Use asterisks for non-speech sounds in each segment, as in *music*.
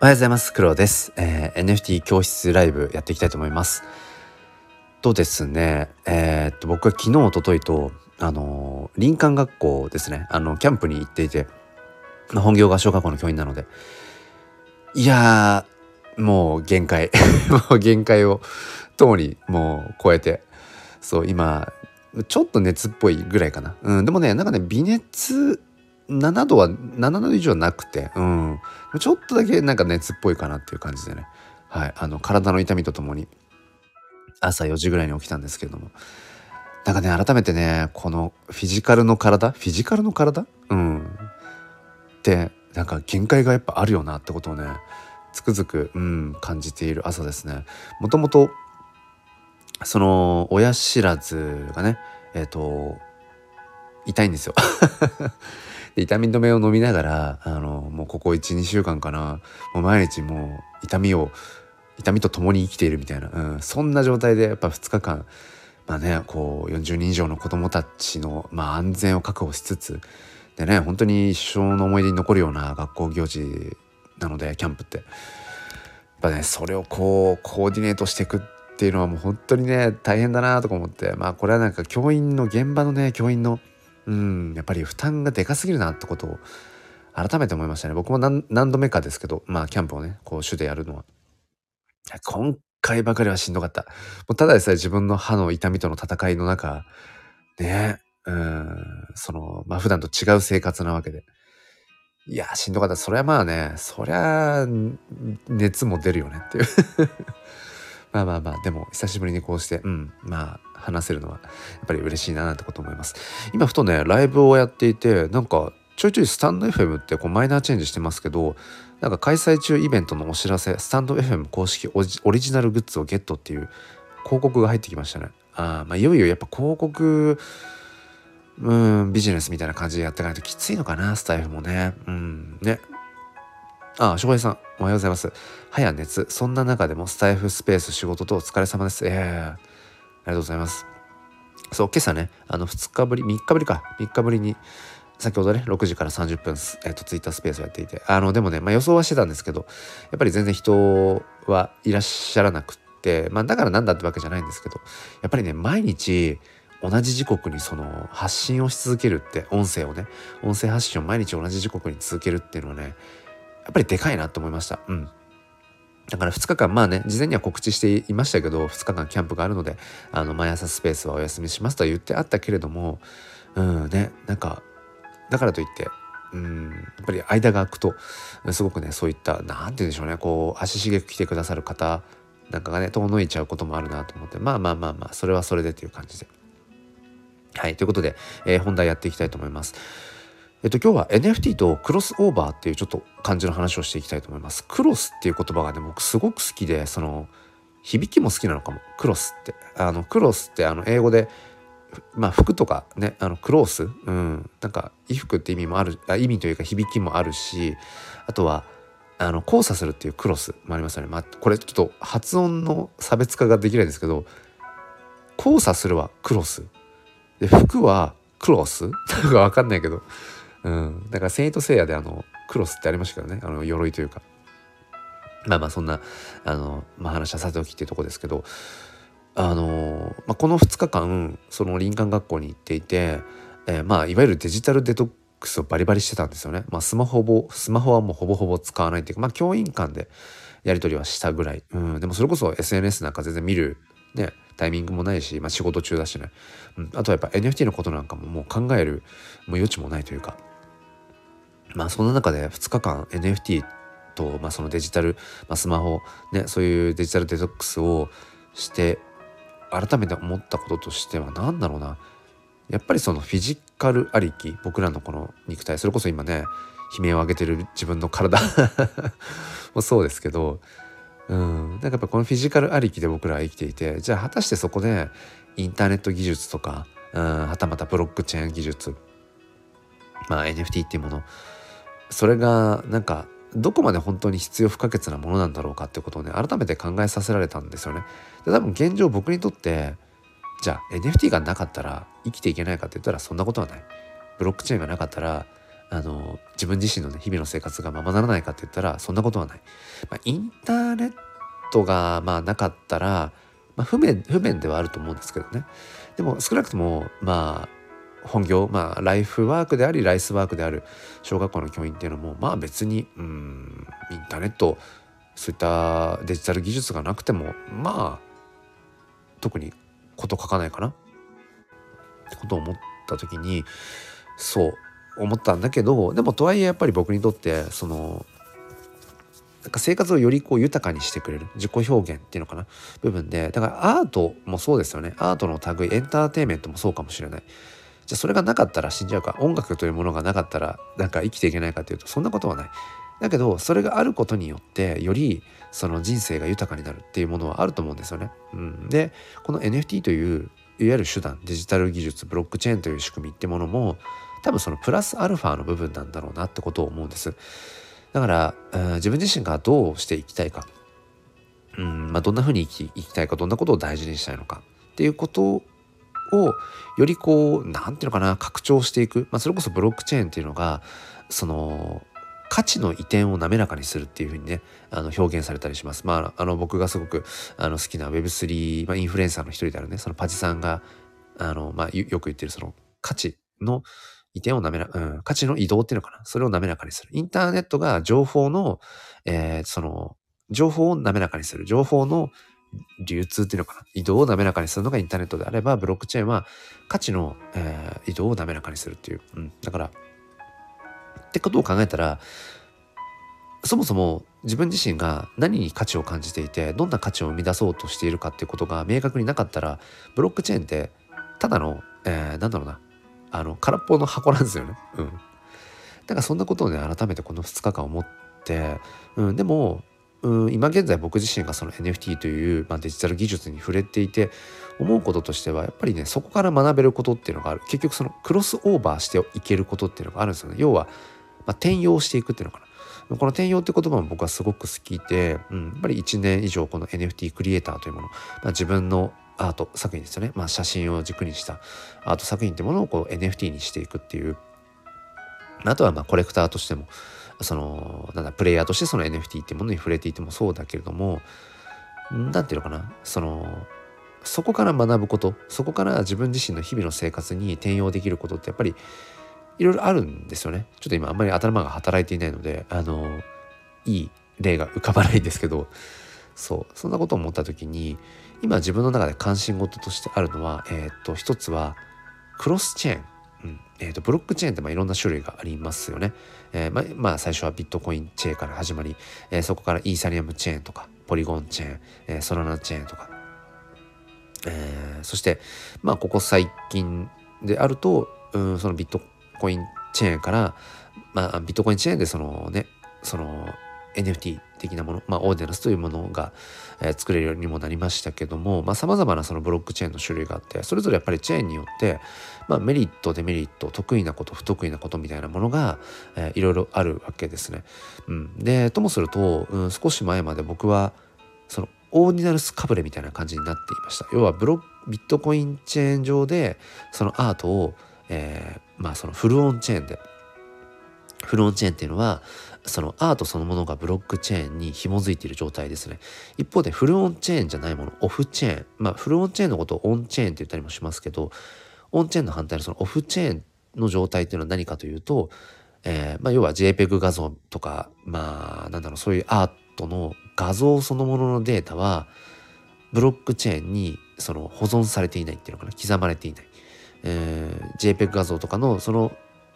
おはようございます。黒です、えー、NFT 教室ライブやっていきたいと思います。とですね、えー、っと僕は昨日、おとといと、あのー、林間学校ですね、あの、キャンプに行っていて、まあ、本業が小学校の教員なので、いや、もう限界。*laughs* もう限界を、ともにもう超えて、そう、今、ちょっと熱っぽいぐらいかな。うん、でもね、なんかね、微熱7度は7度以上はなくて、うん、ちょっとだけなんか熱っぽいかなっていう感じでね、はい、あの体の痛みとともに朝4時ぐらいに起きたんですけれども。なんかね改めてねこのフィジカルの体？フィジカルの体？うん。ってなんか限界がやっぱあるよなってことをねつくづく、うん、感じている朝ですね。もともとその親知らずがねえっ、ー、と痛いんですよ。*laughs* で痛み止めを飲みながらあのもうここ12週間かな。もう毎日もう痛みを痛みと共に生きているみたいな、うん、そんな状態でやっぱ2日間まあねこう40人以上の子どもたちの、まあ、安全を確保しつつでね本当に一生の思い出に残るような学校行事なのでキャンプって。やっぱねそれをこうコーディネートしていくっていうのはもう本当にね大変だなとか思って。まあこれはなんか教員の現場のね教員のうんやっぱり負担がでかすぎるなってことを改めて思いましたね。僕も何度目かですけどまあキャンプをねこう主でやるのは。今回ばかりはしんどかった。もうただでさえ自分の歯の痛みとの戦いの中ねうんそのまあ普段と違う生活なわけで。いやしんどかった。それはまあねそりゃ熱も出るよねっていう。*laughs* まあまあまあでも久しぶりにこうしてうんまあ話せるのはやっぱり嬉しいななんてこと思います今ふとねライブをやっていてなんかちょいちょいスタンド FM ってこうマイナーチェンジしてますけどなんか開催中イベントのお知らせスタンド FM 公式オリジナルグッズをゲットっていう広告が入ってきましたねああまあいよいよやっぱ広告うんビジネスみたいな感じでやっていかないときついのかなスタイフもねうんねああ、翔平さん、おはようございます。早熱。そんな中でもスタイフスペース仕事とお疲れ様です。ええー、りがとうございます。そう、今朝ね、あの、2日ぶり、3日ぶりか、3日ぶりに、先ほどね、6時から30分、えっ、ー、と、ツイッタースペースをやっていて、あの、でもね、まあ予想はしてたんですけど、やっぱり全然人はいらっしゃらなくって、まあだからなんだってわけじゃないんですけど、やっぱりね、毎日、同じ時刻にその発信をし続けるって音声をね音声発信を毎日同じ時刻に続けるっていうのはねやっぱりでかいなと思いました。うん。だから2日間まあね事前には告知していましたけど2日間キャンプがあるのであの毎朝スペースはお休みしますとは言ってあったけれどもうんねなんかだからといってうんやっぱり間が空くとすごくねそういった何て言うんでしょうねこう足しげく来てくださる方なんかがね遠のいちゃうこともあるなと思ってまあまあまあまあそれはそれでという感じで。はいということで、えー、本題やっていきたいと思います。えっと、今日は NFT とクロスオーバーっていうちょっと感じの話をしていきたいと思います。クロスっていう言葉がね、僕すごく好きで、その、響きも好きなのかも。クロスって。あの、クロスってあの、英語で、まあ、服とかね、あの、クロース、うん、なんか、衣服って意味もある、あ意味というか響きもあるし、あとは、あの、交差するっていうクロスもありますよね。まあ、これちょっと発音の差別化ができないんですけど、交差するはクロス。で、服はクロス？*laughs* なんかわかんないけど、うん、だから「セイント・セイヤ」であのクロスってありましたけどね。あの鎧というか。まあまあそんなあの、まあ、話はさておきっていうとこですけど。あの、まあ、この2日間その林間学校に行っていて、えー、まあいわゆるデジタルデトックスをバリバリしてたんですよね。まあ、スマホスマホはもうほぼほぼ使わないっていうかまあ教員間でやり取りはしたぐらい、うん、でもそれこそ SNS なんか全然見るねタイミングもないし、まあ、仕事中だしね、うん、あとはやっぱ NFT のことなんかももう考えるもう余地もないというか。まあその中で2日間 NFT と、まあ、そのデジタル、まあ、スマホねそういうデジタルデトックスをして改めて思ったこととしては何だろうな。やっぱりそのフィジカルありき僕らのこの肉体それこそ今ね悲鳴を上げてる自分の体 *laughs* もそうですけどうん。なんかやっぱこのフィジカルありきで僕らは生きていてじゃあ果たしてそこでインターネット技術とかうんはたまたブロックチェーン技術まあ NFT っていうものそれがなんかどこまで本当に必要不可欠なものなんだろうかってことをね改めて考えさせられたんですよね。で多分現状僕にとってじゃあ NFT がなかったら生きていけないかって言ったらそんなことはない。ブロックチェーンがなかったらあの自分自身のね日々の生活がままならないかって言ったらそんなことはない。まあ、インターネットがまあなかったら、まあ、不便不便ではあると思うんですけどねでも少なくともまあ本業まあライフワークでありライスワークである小学校の教員っていうのもまあ別にうんインターネットそういったデジタル技術がなくてもまあ特にこと書かないかな。ってことを思った時にそう思ったんだけどでもとはいえやっぱり僕にとってそのなんか生活をよりこう豊かにしてくれる自己表現っていうのかな部分でだからアートもそうですよね。アートの類エンターテインメントもそうかもしれない。じゃあそれがなかったら死んじゃうか音楽というものがなかったらなんか生きていけないかというとそんなことはないだけどそれがあることによってよりその人生が豊かになるっていうものはあると思うんですよね。うん、でこの NFT といういわゆる手段デジタル技術ブロックチェーンという仕組みってものも多分そのプラスアルファの部分なんだろうなってことを思うんです。だから、うん、自分自身がどうしていきたいか、うんまあ、どんなふうに生き生きたいかどんなことを大事にしたいのかっていうことをよりこう何て言うのかな拡張していく、まあ、それこそブロックチェーンっていうのがその価値の移転を滑らかにするっていうふうにねあの表現されたりします。まあ、あの僕がすごくあの好きな Web3、まあ、インフルエンサーの一人であるねそのパジさんがあの、まあ、よく言ってるその価値の移転を滑ら、うん、価値の移動っていうのかな。それを滑らかにする。インターネットが情報の、えー、その、情報を滑らかにする。情報の流通っていうのかな？移動を滑らかにするのがインターネットであれば、ブロックチェーンは価値の、えー、移動を滑らかにするっていう。うん。だから、ってことを考えたら、そもそも自分自身が何に価値を感じていてどんな価値を生み出そうとしているかっていうことが明確になかったらブロックチェーンってただの、えー、なんだろうなあの空っぽの箱なんですよね。うん。だからそんなことをね改めてこの2日間思って、うん、でも、今現在僕自身がその NFT という、まあ、デジタル技術に触れていて思うこととしてはやっぱりねそこから学べることっていうのがある。結局そのクロスオーバーしていけることっていうのがあるんですよね。要は、まあ、転用していくっていうのかな。この転用って言葉も僕はすごく好きで、うん、やっぱり1年以上この NFT クリエイターというもの、まあ、自分のアート作品ですよね、まあ、写真を軸にしたアート作品ってものをこう NFT にしていくっていう。あとはまあコレクターとしてもそのなんだプレイヤーとしてその NFT ってものに触れていてもそうだけれども何て言うのかなそのそこから学ぶことそこから自分自身の日々の生活に転用できることってやっぱりいろいろあるんですよねちょっと今あんまり頭が働いていないのであのいい例が浮かばないんですけどそうそんなことを思った時に今自分の中で関心事としてあるのは、えっ、と一つはクロスチェーン。えーと、ブロックチェーンってまあいろんな種類がありますよね。えー、ままあ最初はビットコインチェーンから始まり、えー、そこからイーサリアムチェーンとかポリゴンチェーン、えー、ソラナチェーンとか、えー、そしてまあここ最近であると、うん、そのビットコインチェーンから、まあ、ビットコインチェーンでそのねその NFT 的なもの、まあ、オーディナスというものが、えー、作れるようにもなりましたけどもさまざ、まなそのブロックチェーンの種類があってそれぞれやっぱりチェーンによって、まあ、メリットデメリット得意なこと不得意なことみたいなものが、えー、いろいろあるわけですね。うん、でともすると、うん、少し前まで僕はそのオーディナルスかぶれみたいな感じになっていました。要はブロビットコインチェーン上でそのアートを、えー、まあそのフルオンチェーンでフルオンチェーンっていうのはそのアートそのものがブロックチェーンに紐づいている状態ですね。一方でフルオンチェーンじゃないもの、オフチェーン。まあフルオンチェーンのことをオンチェーンって言ったりもしますけど、オンチェーンの反対のそのオフチェーンの状態っていうのは何かというと、えー、まあ要は JPEG 画像とか、まあなんだろう、そういうアートの画像そのもののデータは、ブロックチェーンにその保存されていないっていうのかな、刻まれていない。えー、JPEG 画像とかのその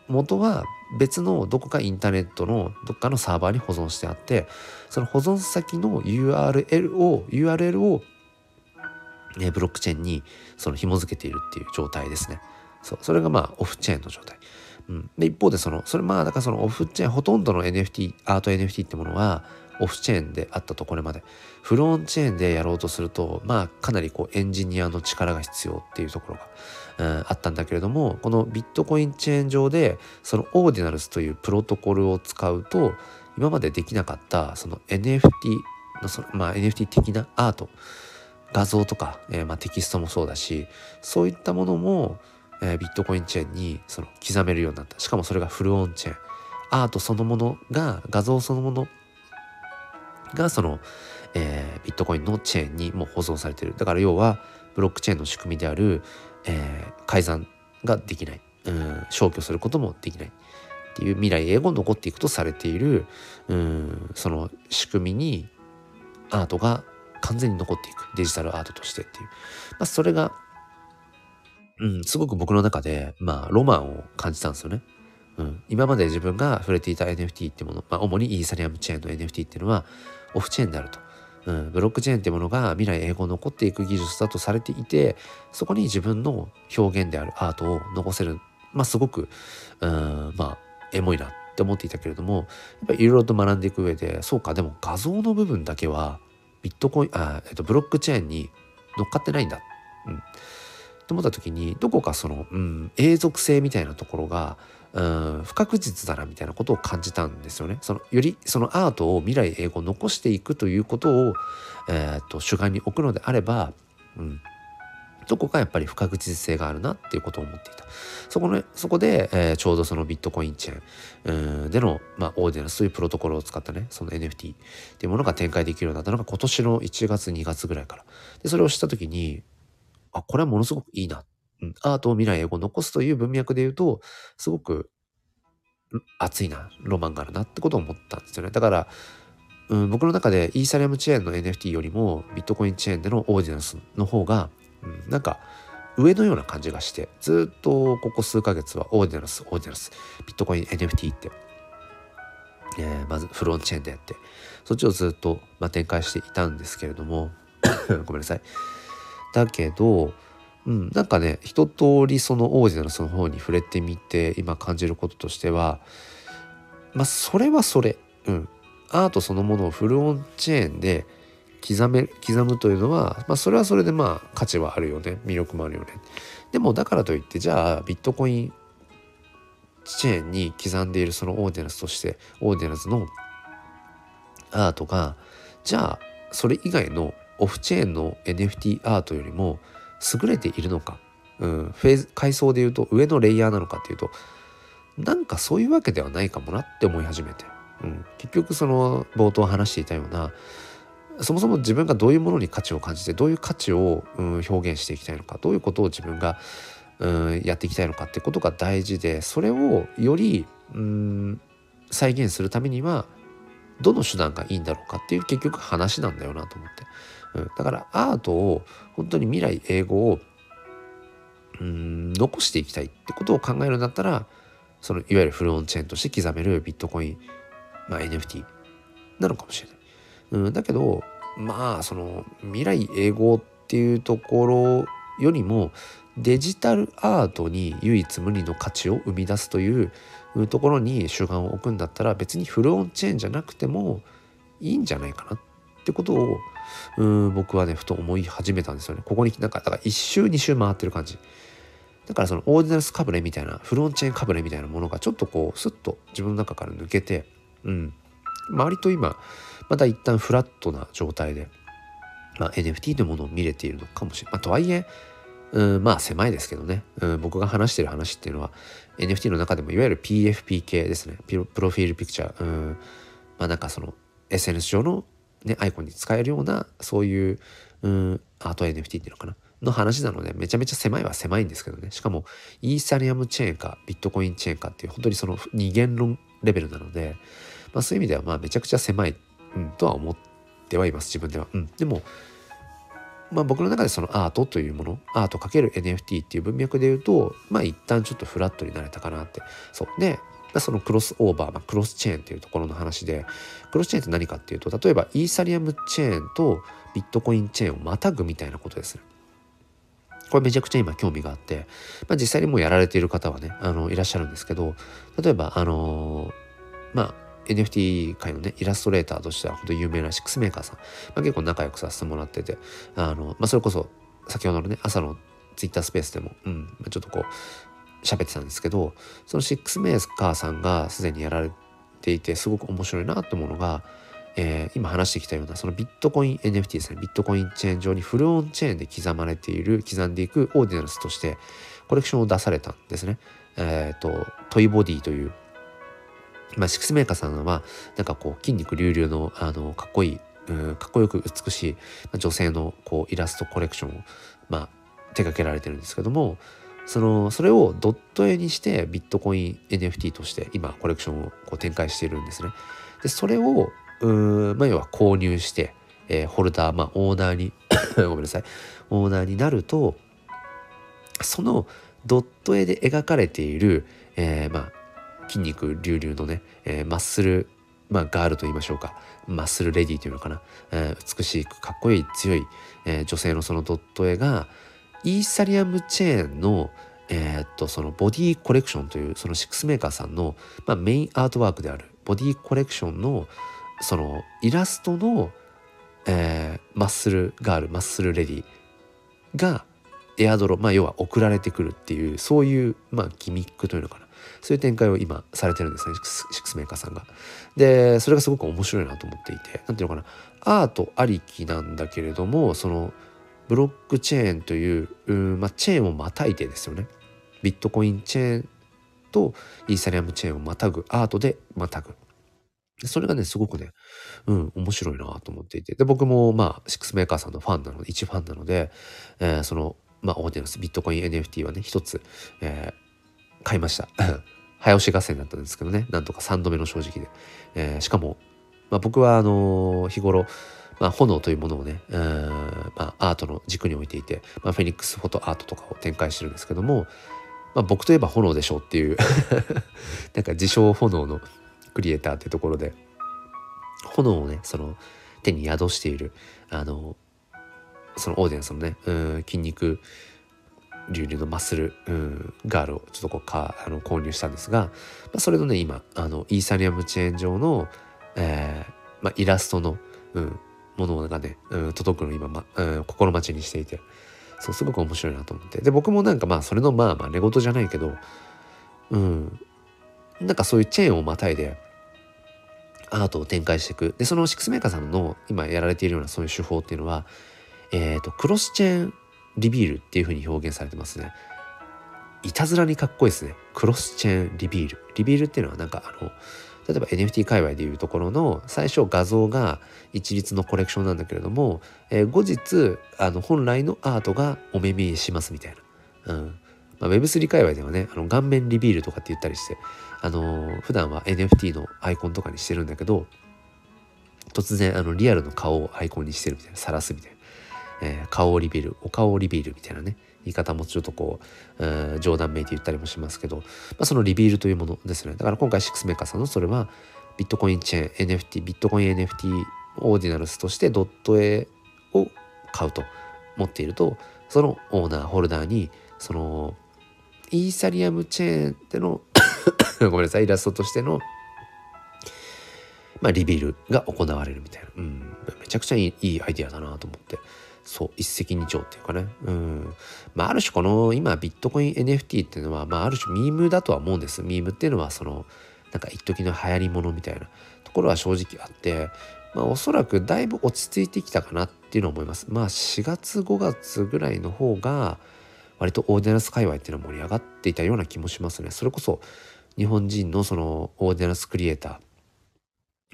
元は別のどこかインターネットのどっかのサーバーに保存してあってその保存先の URL を URL を、ね、ブロックチェーンにその紐付けているっていう状態ですね。そうそれがまあオフチェーンの状態。うん、で一方でそのそれまあだからそのオフチェーンほとんどの NFT アート NFT ってものはオフチェーンであったとこれまでフロンチェーンでやろうとするとまあかなりこうエンジニアの力が必要っていうところがうん、あったんだけれどもこのビットコインチェーン上でそのオーディナルスというプロトコルを使うと今までできなかったその NFT のその、まあ、NFT 的なアート画像とか、えー、まあ、テキストもそうだしそういったものも、えー、ビットコインチェーンにその刻めるようになった。しかもそれがフルオンチェーン。アートそのものが画像そのものがその、えー、ビットコインのチェーンにもう保存されてる。だから要はブロックチェーンの仕組みである、え、改ざんができない、うん、消去することもできない。っていう未来永劫残っていくとされている、うん、その仕組みにアートが完全に残っていく。デジタルアートとしてっていう、まあ、それが、うん、すごく僕の中で、まあ、ロマンを感じたんですよね。うん、今まで自分が触れていた NFT ってもの、まあ、主にイーサリアムチェーンの NFT っていうのはオフチェーンであると。うん、ブロックチェーンってものが未来永劫残っていく技術だとされていてそこに自分の表現であるアートを残せる。まあすごくうんまあエモいなって思っていたけれどもやっぱりいろいろと学んでいく上でそうかでも画像の部分だけはビットコインあ、えっと、ブロックチェーンに乗っかってないんだ。うん、と思った時にどこかその、うん、永続性みたいなところがうん不確実だなみたいなことを感じたんですよね。そのよりそのアートを未来英語残していくということを、えーと、主眼に置くのであれば、うん、どこかやっぱり不確実性があるなっていうことを思っていた。そこ,、ね、そこで、えー、ちょうどそのビットコインチェーンでの、まあ、オーディナスというプロトコルを使ったねその NFT っていうものが展開できるようになったのが今年の1月2月ぐらいから。でそれを知った時にあこれはものすごくいいなうん、アートを未来へを残すという文脈で言うとすごく熱いなロマンがあるなってことを思ったんですよねだから、うん、僕の中でイーサリアムチェーンの NFT よりもビットコインチェーンでのオーディナンスの方が、うん、なんか上のような感じがしてずっとここ数ヶ月はオーディナンスオーディナンスビットコイン NFT って、えー、まずフロンチェーンでやってそっちをずっと、まあ、展開していたんですけれども *coughs* ごめんなさい。だけどうん、なんかね一通りそのオーディナルスの方に触れてみて今感じることとしてはまあそれはそれ、うん、アートそのものをフルオンチェーンで刻め刻むというのは、まあ、それはそれでまあ価値はあるよね。魅力もあるよね。でもだからといってじゃあビットコインチェーンに刻んでいるそのオーディナスとしてオーディナスのアートがじゃあそれ以外のオフチェーンの NFT アートよりも優れているのか、うん、フェーズ階層で言うと上のレイヤーなのかっていうとなんかそういうわけではないかもなって思い始めて、うん、結局その冒頭話していたようなそもそも自分がどういうものに価値を感じてどういう価値を、うん、表現していきたいのかどういうことを自分が、うん、やっていきたいのかってことが大事でそれをより、うん、再現するためにはどの手段がいいんだろうかっていう結局話なんだよなと思って。うん、だからアートを本当に未来英語をうん残していきたいってことを考えるんだったらそのいわゆるフルオンチェーンとして刻めるビットコイン、まあ、NFT なのかもしれない。うん、だけどまあその未来英語っていうところよりもデジタルアートに唯一無二の価値を生み出すというところに主眼を置くんだったら別にフルオンチェーンじゃなくてもいいんじゃないかなってことをうん僕はねふと思い始めたんですよね。ここになんかだから1周2周回ってる感じ。だからそのオーディナルスかぶれみたいなフロンチェーンかぶれみたいなものがちょっとこうスッと自分の中から抜けてうん。割と今また一旦フラットな状態で、まあ、NFT というものを見れているのかもしれない、まあ、とはいえうんまあ狭いですけどね、うん、僕が話してる話っていうのは NFT の中でもいわゆる PFP 系ですね。プロフィールピクチャー、うん、まあなんかその SNS 上のね、アイコンに使えるようなそういう、うん、アート NFT っていうのかな。の話なのでめちゃめちゃ狭いは狭いんですけどね。しかもイーサリアムチェーンかビットコインチェーンかっていう本当にその二元論レベルなので、まあ、そういう意味ではまあめちゃくちゃ狭い、うん、とは思ってはいます自分では。うん、でもまあ、僕の中でそのアートというものアート ×NFT っていう文脈で言うとまあ一旦ちょっとフラットになれたかなってそうでそのクロスオーバー、まあ、クロスチェーンっていうところの話でクロスチェーンって何かっていうと例えばイーサリアムチェーンとビットコインチェーンをまたぐみたいなことですね。これめちゃくちゃ今興味があって、まあ、実際にもうやられている方はねあのいらっしゃるんですけど例えばあのー、まあ NFT 界のねイラストレーターとしては本当有名なシックスメーカーさん、まあ、結構仲良くさせてもらっててあの、まあ、それこそ先ほどのね朝のツイッタースペースでも、うん、ちょっとこう喋ってたんですけどそのシックスメーカーさんがすでにやられていてすごく面白いなと思うのが、えー、今話してきたようなそのビットコイン NFT ですねビットコインチェーン上にフルオンチェーンで刻まれている刻んでいくオーディナルスとしてコレクションを出されたんですね。えっ、ー、とトイボディというまあ、シックスメーカーさんはなんかこう筋肉隆々のあのかっこいいうんかっこよく美しい女性のこうイラストコレクションを、まあ、手掛けられてるんですけどもそのそれをドット絵にしてビットコイン NFT として今コレクションをこう展開しているんですね。でそれをうまあ、要は購入して、えー、ホルダー、まあ、オーナーに *coughs* ごめんなさいオーナーになるとそのドット絵で描かれている、えー、まあ筋肉隆々のね、えー、マッスルまあ、ガールと言いましょうか。マッスルレディというのかな、えー、美しくかっこいい強い、えー、女性のそのドット絵がイーサリアムチェーンのえー、っとそのボディコレクションというそのシックスメーカーさんの、まあ、メインアートワークであるボディコレクションのそのイラストの、えー、マッスルガールマッスルレディがエアドロまあ要は送られてくるっていうそういうまあギミックというのかな。そういう展開を今されてるんですねシックスメーカーさんが。でそれがすごく面白いなと思っていて何ていうのかなアートありきなんだけれどもそのブロックチェーンというう、まあ、チェーンをまたいでですよね。ビットコインチェーンとイーサリアムチェーンをまたぐアートでまたぐ。それがねすごくねうん面白いなと思っていて。で僕もまあシックスメーカーさんのファンなので一ファンなので、えー、そのまあオーディナンスビットコイン NFT はね一つ、えー、買いました。早押し合戦だったんですけどね。なんとか3度目の正直で、えー、しかも、まあ、僕はあの、日頃まあ、炎というものをね、まあ、アートの軸に置いていて、まあ、フェニックスフォトアートとかを展開してるんですけども、まあ、僕といえば炎でしょうっていう。*laughs* なんか自称炎のクリエイターっていうところで炎をねその手に宿しているあのそのオーディエンスのねうん筋肉流々のマッスル、うん、ガールをちょっとこうかあの購入したんですが、まあ、それのね今あのイーサリアムチェーン上の、えーまあ、イラストの、うん、ものがね、うん、届くの今、まうん、心待ちにしていてそうすごく面白いなと思って。で僕もなんかまあそれのまあまあ寝言じゃないけどうんなんかそういうチェーンをまたいでアートを展開していく。でそのシックスメーカーさんの今やられているようなそういう手法っていうのは、えーと、クロスチェーンリビールっていうふうに表現されてますね。いたずらにかっこいいですね。クロスチェーンリビール。リビールっていうのはなんかあの例えば NFT 界隈でいうところの最初画像が一律のコレクションなんだけれども、えー、後日あの本来のアートがお目見えしますみたいな。うん。まあ、Web3 界隈ではねあの顔面リビールとかって言ったりしてあのー、普段は NFT のアイコンとかにしてるんだけど突然あのリアルの顔をアイコンにしてるみたいな晒すみたいな、えー、顔リビルお顔リビルみたいなね言い方もちょっとこう、えー、冗談めいて言ったりもしますけど、まあ、そのリビールというものですね。だから今回シックスメーカーさんのそれはビットコインチェーン NFT ビットコイン NFT オーディナルスとしてドット絵を買うと持っているとそのオーナーホルダーにそのイーサリアムチェーンでの *coughs* ごめんなさいイラストとしてのまあ、リビルが行われるみたいな、うん、めちゃくちゃいいいいアイディアだなと思って。そう一石二鳥っていうかね。うん。まあある種この今ビットコイン NFT っていうのはまあある種ミームだとは思うんです。ミームっていうのはそのなんか一時の流行りものみたいな。ところは正直あってまあおそらくだいぶ落ち着いてきたかなっていうのは思います。まあ4月5月ぐらいの方が割とオーディナルス界隈っていうのは盛り上がっていたような気もしますね。それこそ日本人のそのオーディナルスクリエイター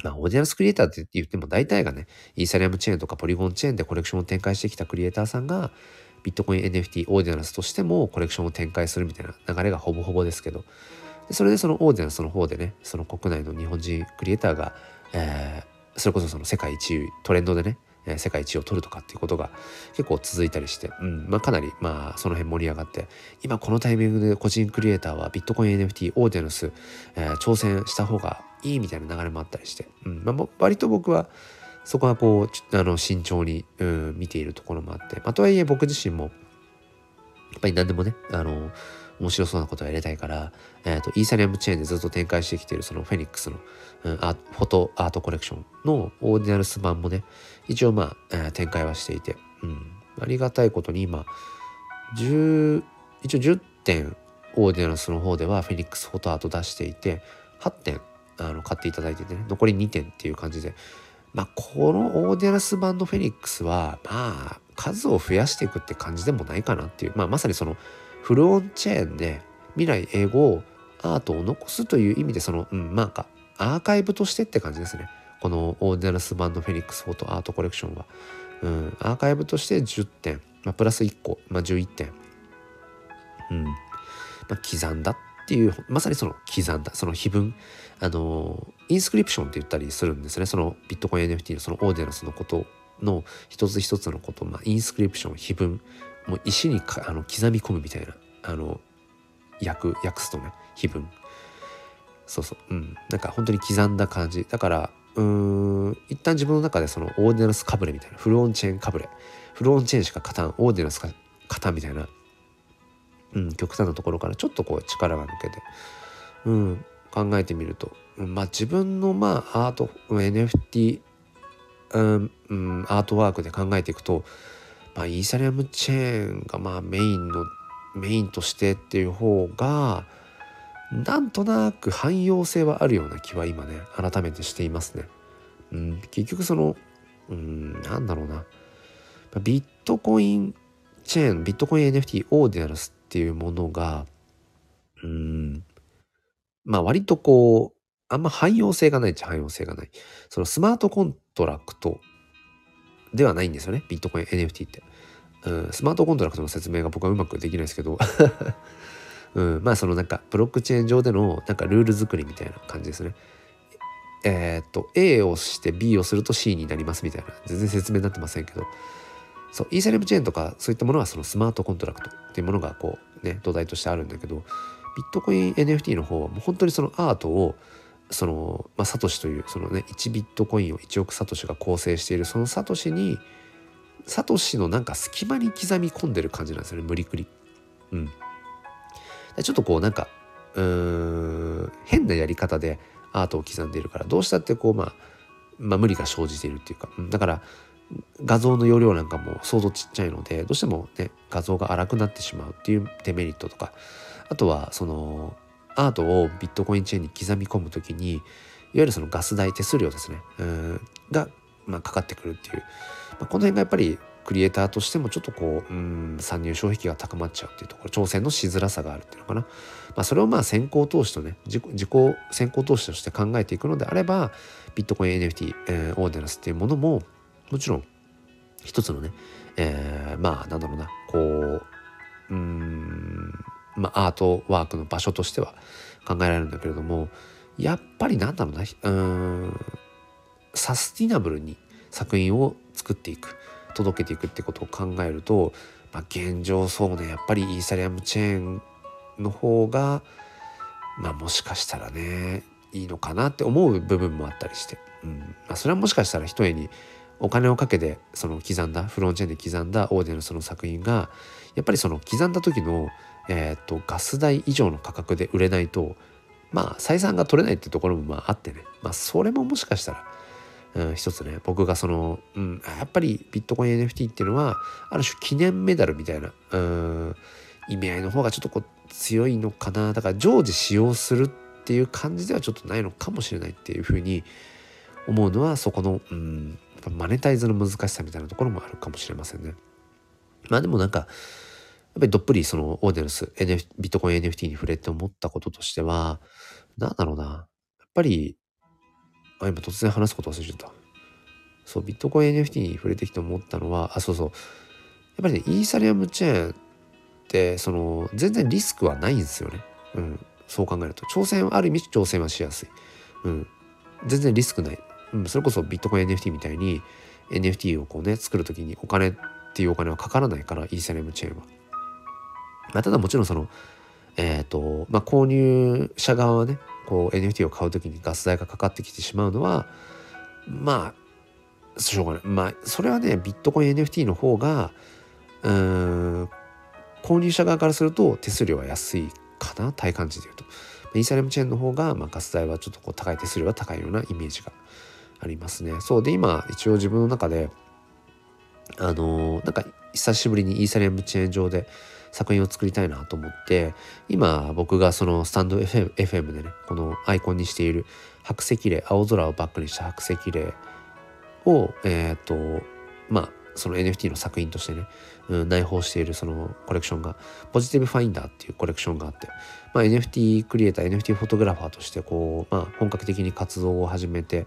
まあ、オーディナルスクリエイターって言っても大体がね、イーサリアムチェーンとかポリゴンチェーンでコレクションを展開してきたクリエイターさんが、ビットコイン NFT オーディナルスとしてもコレクションを展開するみたいな流れがほぼほぼですけど、でそれでそのオーディナルスの方でね、その国内の日本人クリエイターが、えー、それこそその世界一位、トレンドでね、え世界一を取るとかっていうことが結構続いたりして、うんまあ、かなりまあその辺盛り上がって今このタイミングで個人クリエイターはビットコイン NFT オーディナルス、えー、挑戦した方がいいみたいな流れもあったりして、うんまあ、割と僕はそこはこうあの慎重に、うん、見ているところもあって、まあ、とはいえ僕自身もやっぱり何でもねあの面白そうなことをやりたいから、えーと、イーサリアムチェーンでずっと展開してきているそのフェニックスの、うん、フォトアートコレクションのオーディナルス版もね一応まあ、えー、展開はしていて、うん、ありがたいことに今10一応10点オーディナルスの方ではフェニックスフォトアート出していて8点あの買っていただいててね残り2点っていう感じで。まあこのオーディナルス版のフェニックスはまあ数を増やしていくって感じでもないかなっていう。まあまさにそのフルオンチェーンで未来永劫アートを残すという意味でそのうんまあかアーカイブとしてって感じですね。このオーディナルス版のフェニックスフォトアートコレクションは、うん、アーカイブとして10点、まあ、プラス1個、まあ、11点、うん。まあ、刻んだっていうまさにその刻んだその碑文。あの inscription って言ったりするんですね。そのビットコイン NFT のそのオーディナルスのことの一つ一つのこと、まあ、 inscription 碑文。もう石にあの刻み込むみたいなあの訳訳すとね碑文。そうそう。うん。なんか本当に刻んだ感じ。だからうーん一旦自分の中でそのオーディナルスかぶれみたいなフルオンチェーンかぶれ。フルオンチェーンしか勝たんオーディナルスか勝たんみたいな、うん、極端なところからちょっとこう力が抜けて、うん、考えてみると、まあ自分のまあアート NFT、うんうん、アートワークで考えていくと、まあ、イーサリアムチェーンがまあメインのメインとしてっていう方がなんとなく汎用性はあるような気は今ね改めてしていますね。うん、結局そのうんなんだろうなビットコインチェーンビットコイン NFT オーディナルスっていうものがうんまあ割とこうあんま汎用性がないっちゃ汎用性がないそのスマートコントラクトではないんですよねビットコイン NFT って。うん、スマートコントラクトの説明が僕はうまくできないですけどうん、まあそのなんかブロックチェーン上でのなんかルール作りみたいな感じですね。えー、っと A をして B をすると C になりますみたいな全然説明になってませんけどそうイーサリアムチェーンとかそういったものはそのスマートコントラクトっていうものがこうね土台としてあるんだけどビットコイン NFT の方はもう本当にそのアートをその、まあ、サトシというそのね1ビットコインを1億サトシが構成しているそのサトシにサトシのなんか隙間に刻み込んでる感じなんですよね無理くり。うん。ちょっとこうなんかうーん変なやり方でアートを刻んでいるからどうしたってこうまあまあ無理が生じているっていうか、だから画像の容量なんかも相当ちっちゃいのでどうしてもね画像が荒くなってしまうっていうデメリットとかあとはそのアートをビットコインチェーンに刻み込む時にいわゆるそのガス代手数料ですねうんが、まあ、かかってくるっていう、まあ、この辺がやっぱりクリエイターとしてもちょっとこううん参入障壁が高まっちゃうっていうところ挑戦のしづらさがあるっていうのかな、まあ、それをまあ先行投資とね自己自己先行投資として考えていくのであればビットコイン NFT、えー、オーデナスっていうものももちろん一つのね、えー、まあなんだろうなこううんまあアートワークの場所としては考えられるんだけれどもやっぱりなんだろうなうんサスティナブルに作品を作っていく。届けていくってことを考えると、まあ、現状そうねやっぱりイーサリアムチェーンの方がまあもしかしたらねいいのかなって思う部分もあったりして、うん。まあ、それはもしかしたら一重にお金をかけてその刻んだフロンチェーンで刻んだオーディのその作品がやっぱりその刻んだ時の、えーと、ガス代以上の価格で売れないとまあ採算が取れないっていうところもまああってね。まあそれももしかしたらうん、一つね僕がその、うん、やっぱりビットコイン NFT っていうのはある種記念メダルみたいな、うん、意味合いの方がちょっとこう強いのかなだから常時使用するっていう感じではちょっとないのかもしれないっていうふうに思うのはそこの、うん、マネタイズの難しさみたいなところもあるかもしれませんね。まあでもなんかやっぱりどっぷりそのオーデルス、NF、ビットコイン NFT に触れて思ったこととしてはなんだろうなやっぱりあ、今突然話すこと忘れちゃった。そう、ビットコイン NFT に触れてきて思ったのは、あ、そうそう。やっぱりね、イーサリアムチェーンって、その、全然リスクはないんですよね。うん。そう考えると。挑戦、ある意味挑戦はしやすい。うん。全然リスクない。うん。それこそビットコイン NFT みたいに NFT をこうね、作る時にお金っていうお金はかからないから、イーサリアムチェーンは。まあ、ただもちろんその、えっ、ー、と、まあ、購入者側はね、こう NFT を買う時にガス代がかかってきてしまうのはまあしょうがない。まあそれはねビットコイン NFT の方がうん購入者側からすると手数料は安いかな体感値でいうと。イーサリアムチェーンの方が、まあ、ガス代はちょっとこう高い手数料が高いようなイメージがありますね。そう。で今一応自分の中であのー、なんか久しぶりにイーサリアムチェーン上で作品を作りたいなと思って今僕がそのスタンド FM, FM でねこのアイコンにしている白石霊青空をバックにした白石霊をえっ、ー、とまあその NFT の作品としてね、うん、内包しているそのコレクションがポジティブファインダーっていうコレクションがあって、まあ、NFT クリエイター NFT フォトグラファーとしてこう、まあ、本格的に活動を始めて、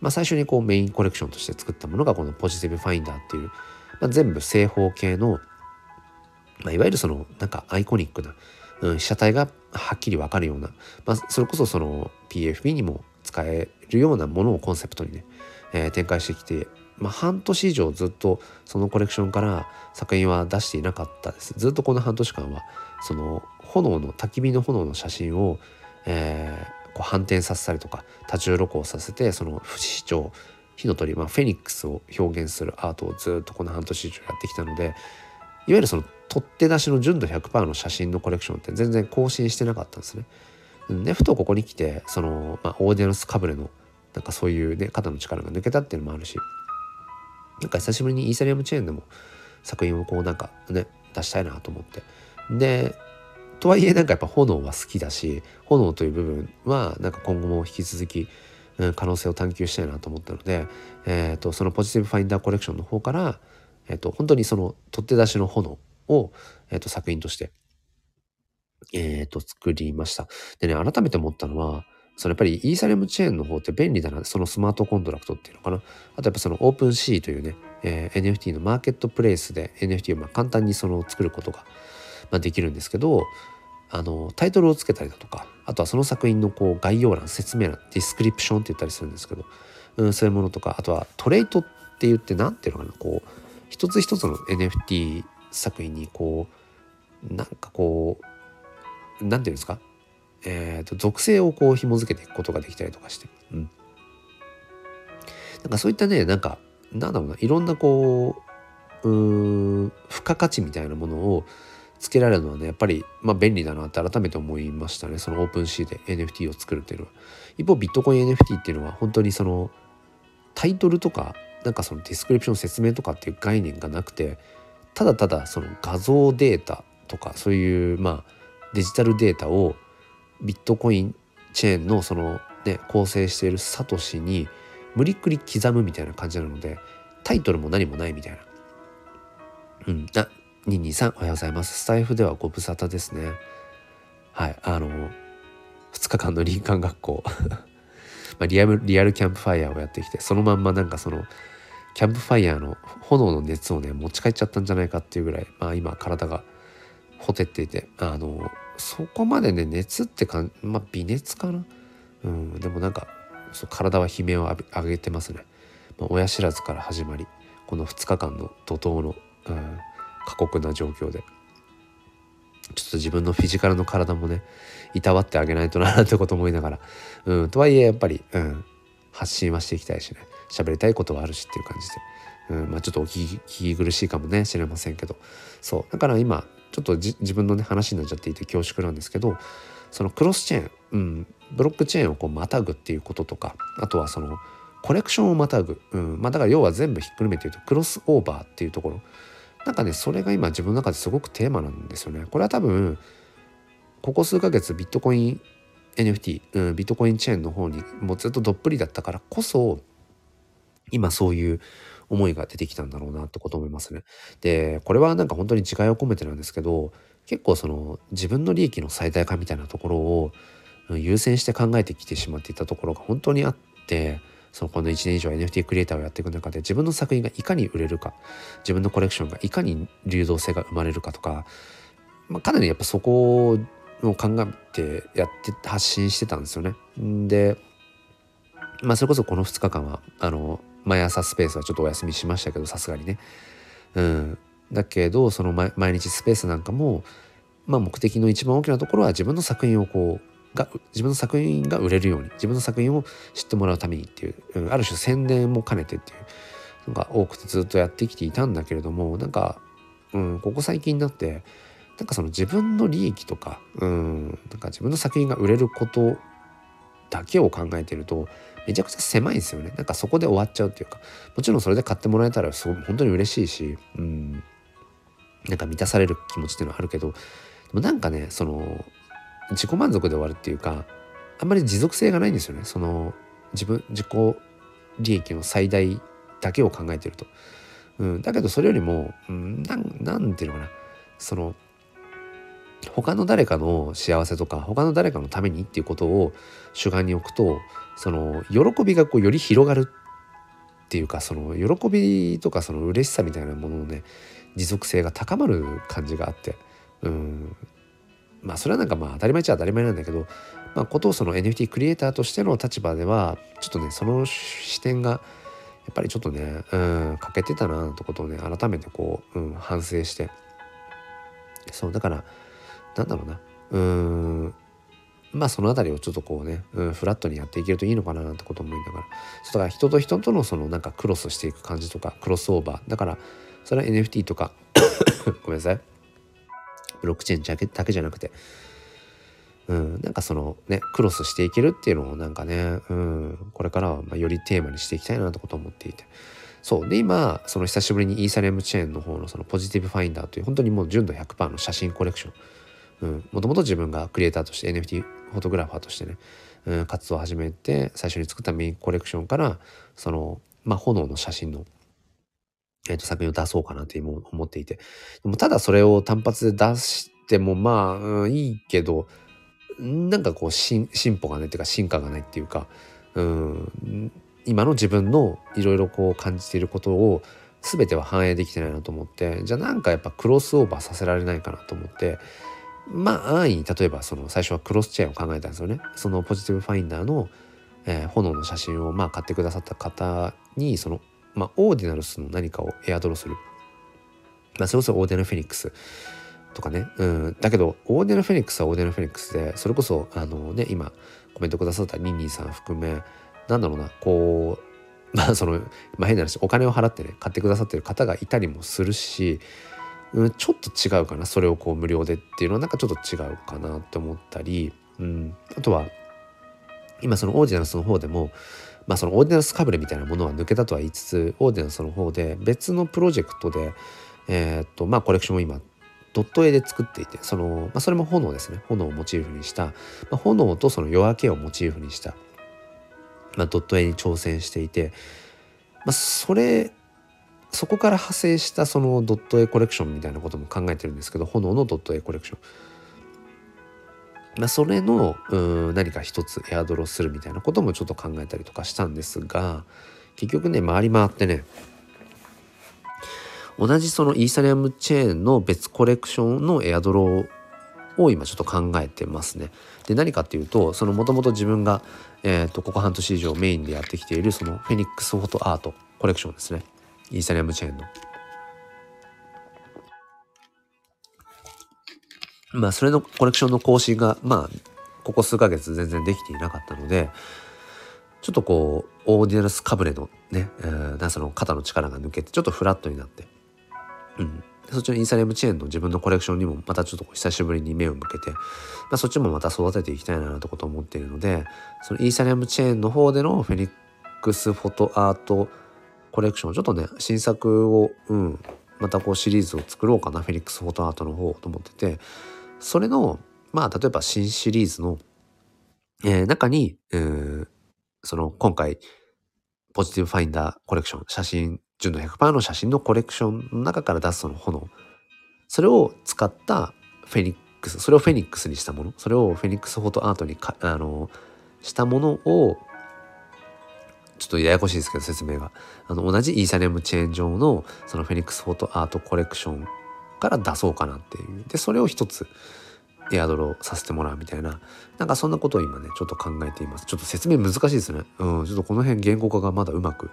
まあ、最初にこうメインコレクションとして作ったものがこのポジティブファインダーっていう、まあ、全部正方形の、まあ、いわゆるそのなんかアイコニックな、うん、被写体がはっきり分かるような、まあ、それこそその PFP にも使えるようなものをコンセプトにね、えー、展開してきてまあ、半年以上ずっとそのコレクションから作品は出していなかったです。ずっとこの半年間はその炎の焚き火の炎の写真を、えー、こう反転させたりとか多重録音させてその不死鳥火の鳥、まあ、フェニックスを表現するアートをずっとこの半年以上やってきたのでいわゆるその取って出しの純度100%の写真のコレクションって全然更新してなかったんですね。でふとここに来てその、まあ、オーディナンスかぶれのなんかそういうね肩の力が抜けたっていうのもあるしなんか久しぶりにイーサリアムチェーンでも作品をこうなんかね出したいなと思ってでとはいえなんかやっぱ炎は好きだし炎という部分はなんか今後も引き続き、うん、可能性を探求したいなと思ったので、えーと、そのポジティブファインダーコレクションの方から、えーと、本当にその取って出しの炎を、えーと、作品として、えー、と作りました。でね改めて思ったのはそのやっぱりイーサリアムチェーンの方って便利だな、そのスマートコントラクトっていうのかな。あとやっぱその OpenSea というね、えー、NFT のマーケットプレイスで NFT をまあ簡単にその作ることが、まあ、できるんですけど、あの、タイトルをつけたりだとか、あとはその作品のこう概要欄、説明欄、ディスクリプションって言ったりするんですけど、うん、そういうものとか、あとはトレイトって言って何ていうのかな、こう、一つ一つの NFT 作品にこう、なんかこう、何て言うんですか？えーと、属性をこう紐付けていくことができたりとかして、うん、なんかそういったねなんかなんだろうないろんなこうう付加価値みたいなものをつけられるのはねやっぱり、まあ、便利だなって改めて思いましたね。そのオープンシーで NFT を作るっていうのは。一方ビットコイン NFT っていうのは本当にそのタイトルとかなんかそのディスクリプション説明とかっていう概念がなくてただただその画像データとかそういうまあデジタルデータをビットコインチェーンのそのね構成しているサトシに無理くり刻むみたいな感じなのでタイトルも何もないみたいな。うん。あ、ニンニンさんおはようございます。スタイフではご無沙汰ですね。はい。あの、2日間の林間学校 *laughs* まあ、リアル、リアルキャンプファイヤーをやってきて、そのまんまなんかその、キャンプファイヤーの炎の熱をね、持ち帰っちゃったんじゃないかっていうぐらい、まあ今体がほてっていて、あの、そこまでね熱ってかんまあ微熱かな？うんでもなんかそう体は悲鳴を上げてますね、まあ、親知らずから始まりこの2日間の怒涛の、うん、過酷な状況でちょっと自分のフィジカルの体もねいたわってあげないとななんてこと思いながらうんとはいえやっぱり、うん、発信はしていきたいしね。喋りたいことはあるしっていう感じで、うんまあ、ちょっとお聞き苦しいかもね知れませんけど。そうだから今ちょっと自分のね話になっちゃっていて恐縮なんですけどそのクロスチェーン、うん、ブロックチェーンをこうまたぐっていうこととかあとはそのコレクションをまたぐ、うんまあ、だから要は全部ひっくるめて言うとクロスオーバーっていうところ。なんかねそれが今自分の中ですごくテーマなんですよね。これは多分ここ数ヶ月ビットコイン NFT、うん、ビットコインチェーンの方にもうずっとどっぷりだったからこそ今そういう思いが出てきたんだろうなってこと思いますね。でこれはなんか本当に自戒を込めてなんですけど結構その自分の利益の最大化みたいなところを優先して考えてきてしまっていたところが本当にあってそのこの1年以上 NFT クリエイターをやっていく中で自分の作品がいかに売れるか自分のコレクションがいかに流動性が生まれるかとか、まあ、かなりやっぱそこを考えてやって発信してたんですよね。でまあそれこそこの2日間はあの毎朝スペースはちょっとお休みしましたけどさすがにね。うん、だけどその毎日スペースなんかも、まあ、目的の一番大きなところは自分の作品をこうが自分の作品が売れるように自分の作品を知ってもらうためにっていう、うん、ある種宣伝も兼ねてっていうのが多くてずっとやってきていたんだけれどもなんか、うん、ここ最近になってなんかその自分の利益とか,、うん、なんか自分の作品が売れることだけを考えてるとめちゃくちゃ狭いんですよね。なんかそこで終わっちゃうっていうか。もちろんそれで買ってもらえたらすごい本当に嬉しいしうん。なんか満たされる気持ちっていうのはあるけど。でもなんかねその自己満足で終わるっていうかあんまり持続性がないんですよね。その自分自己利益の最大だけを考えてると。うん、だけどそれよりも、うん、なんなんていうのかな。その他の誰かの幸せとか他の誰かのためにっていうことを主眼に置くとその喜びがこうより広がるっていうかその喜びとかその嬉しさみたいなもののね持続性が高まる感じがあってうん。まあそれはなんかまあ当たり前っちゃ当たり前なんだけど、まあ、ことをその NFT クリエイターとしての立場ではちょっとねその視点がやっぱりちょっとね、うん、欠けてたなってことをね改めてこう、うん、反省して。そうだからなんだろうな。うん。まあその辺りをちょっとこうね、うん、フラットにやっていけるといいのかななんてこと思いながらそうだから人と人とのそのなんかクロスしていく感じとかクロスオーバー。だからそれは NFT とか *coughs* ごめんなさい。ブロックチェーンだけじゃなくてうん、なんかそのねクロスしていけるっていうのをなんかね、うん、これからはまよりテーマにしていきたいなってことを思っていて。そう。で今その久しぶりにイーサリアムチェーンの方のそのポジティブファインダーという本当にもう純度100%の写真コレクション。もともと自分がクリエイターとして NFT フォトグラファーとしてね、うん、活動を始めて最初に作ったメインコレクションからその、まあ、炎の写真の、えー、と作品を出そうかなと今思っていて。でもただそれを単発で出してもまあ、うん、いいけどなんかこう進歩がないっていうか進化がないっていうか、うん、今の自分のいろいろこう感じていることを全ては反映できてないなと思ってじゃあなんかやっぱクロスオーバーさせられないかなと思ってまあ安易に例えばその最初はクロスチェーンを考えたんですよね。そのポジティブファインダーの、えー、炎の写真をまあ買ってくださった方にその、まあ、オーディナルスの何かをエアドロする。まあ、それこそオーディナルフェニックスとかね。うん。だけど、オーディナルフェニックスはオーディナルフェニックスで、それこそ、あのね、今、コメントくださったニンニンさん含め、なんだろうな、こう、*laughs* まあその、まあ変な話、お金を払ってね、買ってくださってる方がいたりもするし、うん、ちょっと違うかなそれをこう無料でっていうのはなんかちょっと違うかなって思ったり、うん、あとは今そのオーディナルスの方でもまあそのオーディナルスかぶれみたいなものは抜けたとは言いつつオーディナルスの方で別のプロジェクトでえー、っとまあコレクションを今ドット絵で作っていてその、まあ、それも炎ですね。炎をモチーフにした、まあ、炎とその夜明けをモチーフにした、まあ、ドット絵に挑戦していて、まあ、それそこから派生したそのドット絵コレクションみたいなことも考えてるんですけど炎のドット絵コレクション。まあ、それのうん何か一つエアドロするみたいなこともちょっと考えたりとかしたんですが結局ね回り回ってね同じそのイーサリアムチェーンの別コレクションのエアドロを今ちょっと考えてますね。で何かっていうとそのもともと自分が、えーとここ半年以上メインでやってきているそのフェニックスフォトアートコレクションですね。イーサリアムチェーンの。まあそれのコレクションの更新がまあここ数ヶ月全然できていなかったのでちょっとこうオーディナルスかぶれのね、えー、その肩の力が抜けてちょっとフラットになって、うん、そっちのイーサリアムチェーンの自分のコレクションにもまたちょっと久しぶりに目を向けて、まあ、そっちもまた育てていきたいなとことを思っているのでそのイーサリアムチェーンの方でのフェニックスフォトアートコレクションちょっとね新作をうんまたこうシリーズを作ろうかなフェニックスフォトアートの方と思っててそれのまあ例えば新シリーズの、えー、中に、えー、その今回ポジティブファインダーコレクション写真純度100%の写真のコレクションの中から出すその炎。それを使ったフェニックスそれをフェニックスにしたもの。それをフェニックスフォトアートにかあのしたものをちょっとややこしいですけど説明が。あの同じイーサリアムチェーン上のそのフェニックスフォートアートコレクションから出そうかなっていう。でそれを一つエアドロさせてもらうみたいな。なんかそんなことを今ねちょっと考えています。ちょっと説明難しいですね。うんちょっとこの辺言語化がまだうまく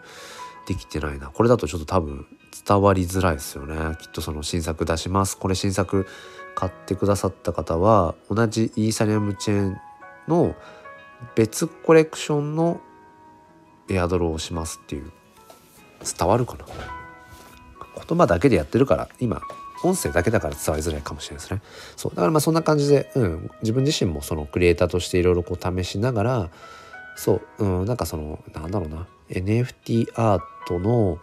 できてないな。これだとちょっと多分伝わりづらいですよね。きっとその新作出します。これ新作買ってくださった方は同じイーサリアムチェーンの別コレクションのエアドロをしますっていう。伝わるかな？言葉だけでやってるから今音声だけだから伝わりづらいかもしれないですね。そうだからまあそんな感じで、うん、自分自身もそのクリエイターとしていろいろこう試しながらそう、うん、なんかそのなんだろうな NFT アートの、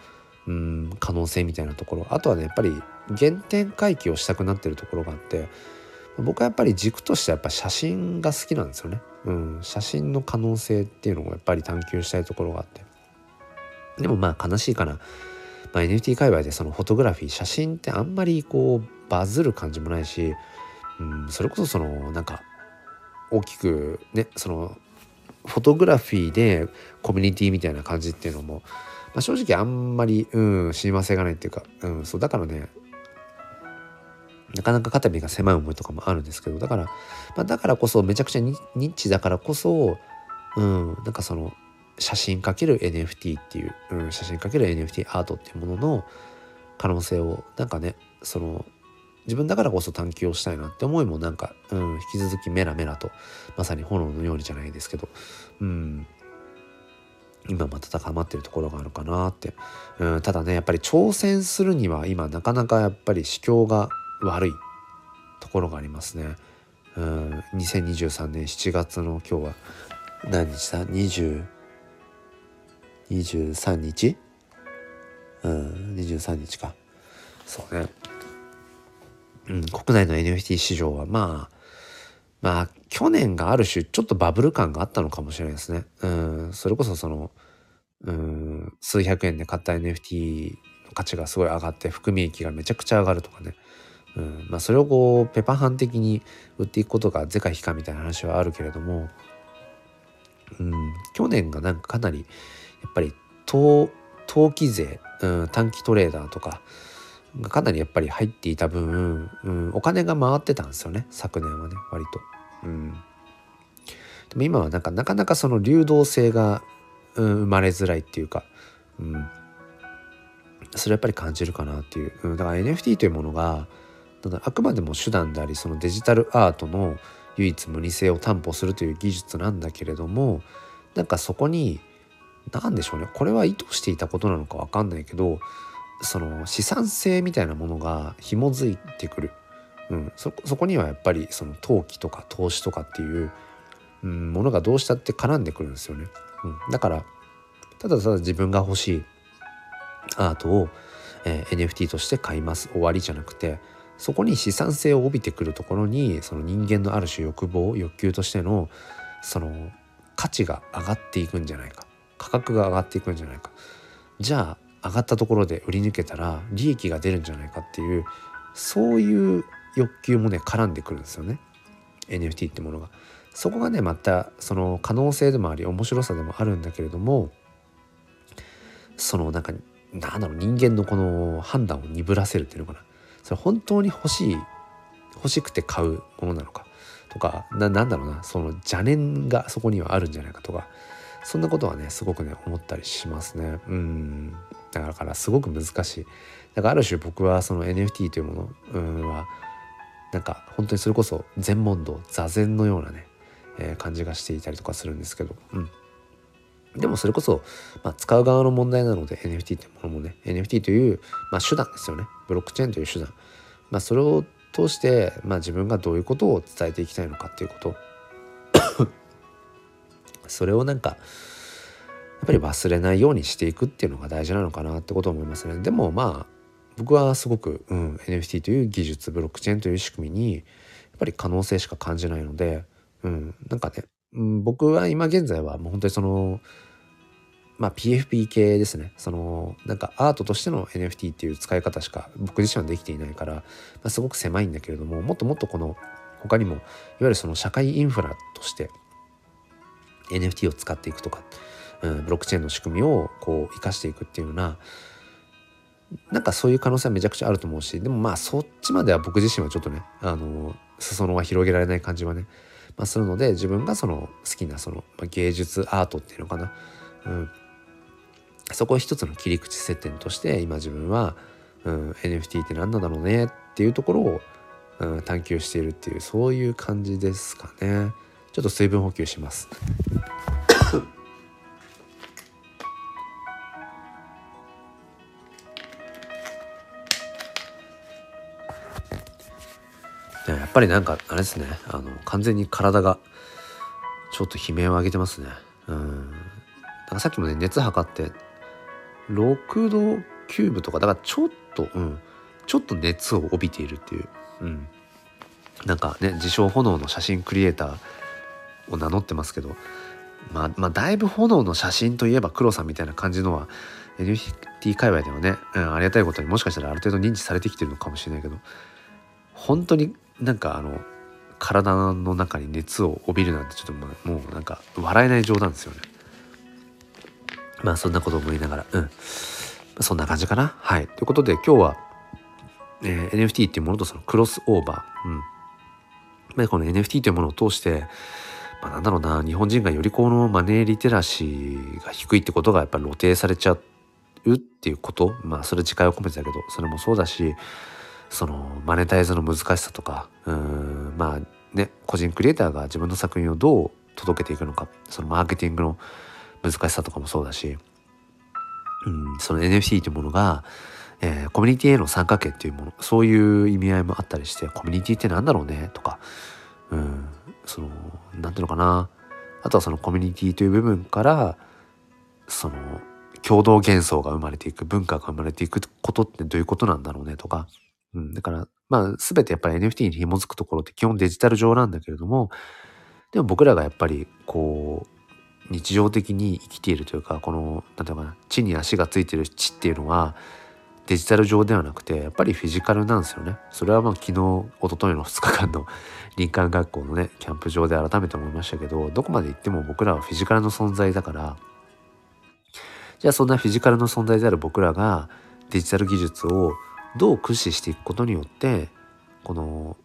うん、可能性みたいなところあとはねやっぱり原点回帰をしたくなってるところがあって僕はやっぱり軸としてはやっぱ写真が好きなんですよね。うん、写真の可能性っていうのをやっぱり探求したいところがあって。でもまあ悲しいかな、まあ、NFT 界隈でそのフォトグラフィー写真ってあんまりこうバズる感じもないし、うん、それこそそのなんか大きくねそのフォトグラフィーでコミュニティみたいな感じっていうのも、まあ、正直あんまり、うん、親和性がないっていうか、うん、そうだからねなかなか肩身が狭い思いとかもあるんですけどだから、まあ、だからこそめちゃくちゃニッチだからこそ、うん、なんかその写真かける NFT っていう、うん、写真かける NFT アートっていうものの可能性をなんかねその自分だからこそ探求をしたいなって思いもなんか、うん、引き続きメラメラとまさに炎のようにじゃないですけど、うん、今また高まってるところがあるかなって、うん、ただねやっぱり挑戦するには今なかなかやっぱり市況が悪いところがありますね。うん、2023年7月の今日は何日だ？20 23日？うん23日か。そうね。うん国内の NFT 市場はまあまあ去年がある種ちょっとバブル感があったのかもしれないですね。うんそれこそそのうん数百円で買った NFT の価値がすごい上がって含み益がめちゃくちゃ上がるとかね。うん。まあ、それをこうペパハン的に売っていくことが是か非かみたいな話はあるけれども、うん、去年がなんかかなりやっぱり投機税、うん、短期トレーダーとかがかなりやっぱり入っていた分、うん、お金が回ってたんですよね。昨年はね割と。うん、でも今はなんかなかなかその流動性が、うん、生まれづらいっていうか、うん、それやっぱり感じるかなっていう、うん、だから NFT というものがあくまでも手段でありそのデジタルアートの唯一無二性を担保するという技術なんだけれどもなんかそこに何でしょうね。これは意図していたことなのか分かんないけどその資産性みたいなものが紐づいてくる、うん、そこにはやっぱりその投機とか投資とかっていう、うん、ものがどうしたって絡んでくるんですよね。うん、だからただただ自分が欲しいアートを、えー、NFT として買います。終わりじゃなくてそこに資産性を帯びてくるところにその人間のある種欲望欲求としてのその価値が上がっていくんじゃないか。価格が上がっていくんじゃないか。じゃあ上がったところで売り抜けたら利益が出るんじゃないかっていうそういう欲求もね絡んでくるんですよね。NFT ってものが。そこがねまたその可能性でもあり面白さでもあるんだけれどもそのなんかなんだろう人間のこの判断を鈍らせるっていうのかな。それ本当に欲しい欲しくて買うものなのかとかななんだろうなその邪念がそこにはあるんじゃないかとかそんなことはねすごくね思ったりしますね。うん。だからすごく難しい。だからある種僕はその NFT というものはなんか本当にそれこそ禅問答座禅のようなね、えー、感じがしていたりとかするんですけどうん。でもそれこそ、まあ、使う側の問題なので NFT ってものもね NFT という、まあ、手段ですよね。ブロックチェーンという手段、まあ、それを通して、まあ、自分がどういうことを伝えていきたいのかっていうこと。*coughs* それをなんかやっぱり忘れないようにしていくっていうのが大事なのかなってことを思いますね。でもまあ僕はすごく、うん、NFT という技術ブロックチェーンという仕組みにやっぱり可能性しか感じないので、うん、なんかね、うん、僕は今現在はもう本当にそのまあ PFP 系ですね。そのなんかアートとしての NFT っていう使い方しか僕自身はできていないから、まあ、すごく狭いんだけれどももっともっとこの他にもいわゆるその社会インフラとして NFT を使っていくとか、うん、ブロックチェーンの仕組みをこう生かしていくっていうようななんかそういう可能性はめちゃくちゃあると思うしでもまあそっちまでは僕自身はちょっとねあの裾野は広げられない感じはね、まあ、するので自分がその好きなその、まあ、芸術アートっていうのかな、うん、そこを一つの切り口接点として今自分は、うん、NFT って何なんだろうねっていうところを、うん、探求しているっていうそういう感じですかね。ちょっと水分補給します。やっぱりなんかあれですね。あの完全に体がちょっと悲鳴を上げてますね。うん。なんかさっきもね熱測って6度9分とかだからちょっとうん。ちょっと熱を帯びているっていう、うん、なんかね自称炎の写真クリエイターを名乗ってますけどまあ、まあだいぶ炎の写真といえば黒さんみたいな感じのは NFT 界隈ではね、うん、ありがたいことにもしかしたらある程度認知されてきてるのかもしれないけど本当になんかあの体の中に熱を帯びるなんてちょっともうもうなんか笑えない冗談ですよね。まあそんなこと思いながらうんそんな感じかな。はい。ということで今日は、えー、NFT っていうものとそのクロスオーバー。うん。まあ、この NFT というものを通して、まあ、なんだろうな日本人がよりこのマネーリテラシーが低いってことがやっぱり露呈されちゃうっていうことまあそれ自戒を込めてだけどそれもそうだしそのマネタイズの難しさとかうんまあね個人クリエイターが自分の作品をどう届けていくのかそのマーケティングの難しさとかもそうだし、うん、その NFT というものが、えー、コミュニティへの参加権っていうものそういう意味合いもあったりしてコミュニティって何だろうねとか、うん、その何ていうのかな。あとはそのコミュニティという部分からその共同幻想が生まれていく文化が生まれていくことってどういうことなんだろうねとか、うん、だからまあ全てやっぱり NFT に紐づくところって基本デジタル上なんだけれどもでも僕らがやっぱりこう日常的に生きているというかこの何ていうかな地に足がついてる地っていうのはデジタル上ではなくてやっぱりフィジカルなんですよね。それはまあ昨日一昨日の2日間の *laughs* 林間学校のねキャンプ場で改めて思いましたけどどこまで行っても僕らはフィジカルの存在だからじゃあそんなフィジカルの存在である僕らがデジタル技術をどう駆使していくことによってこの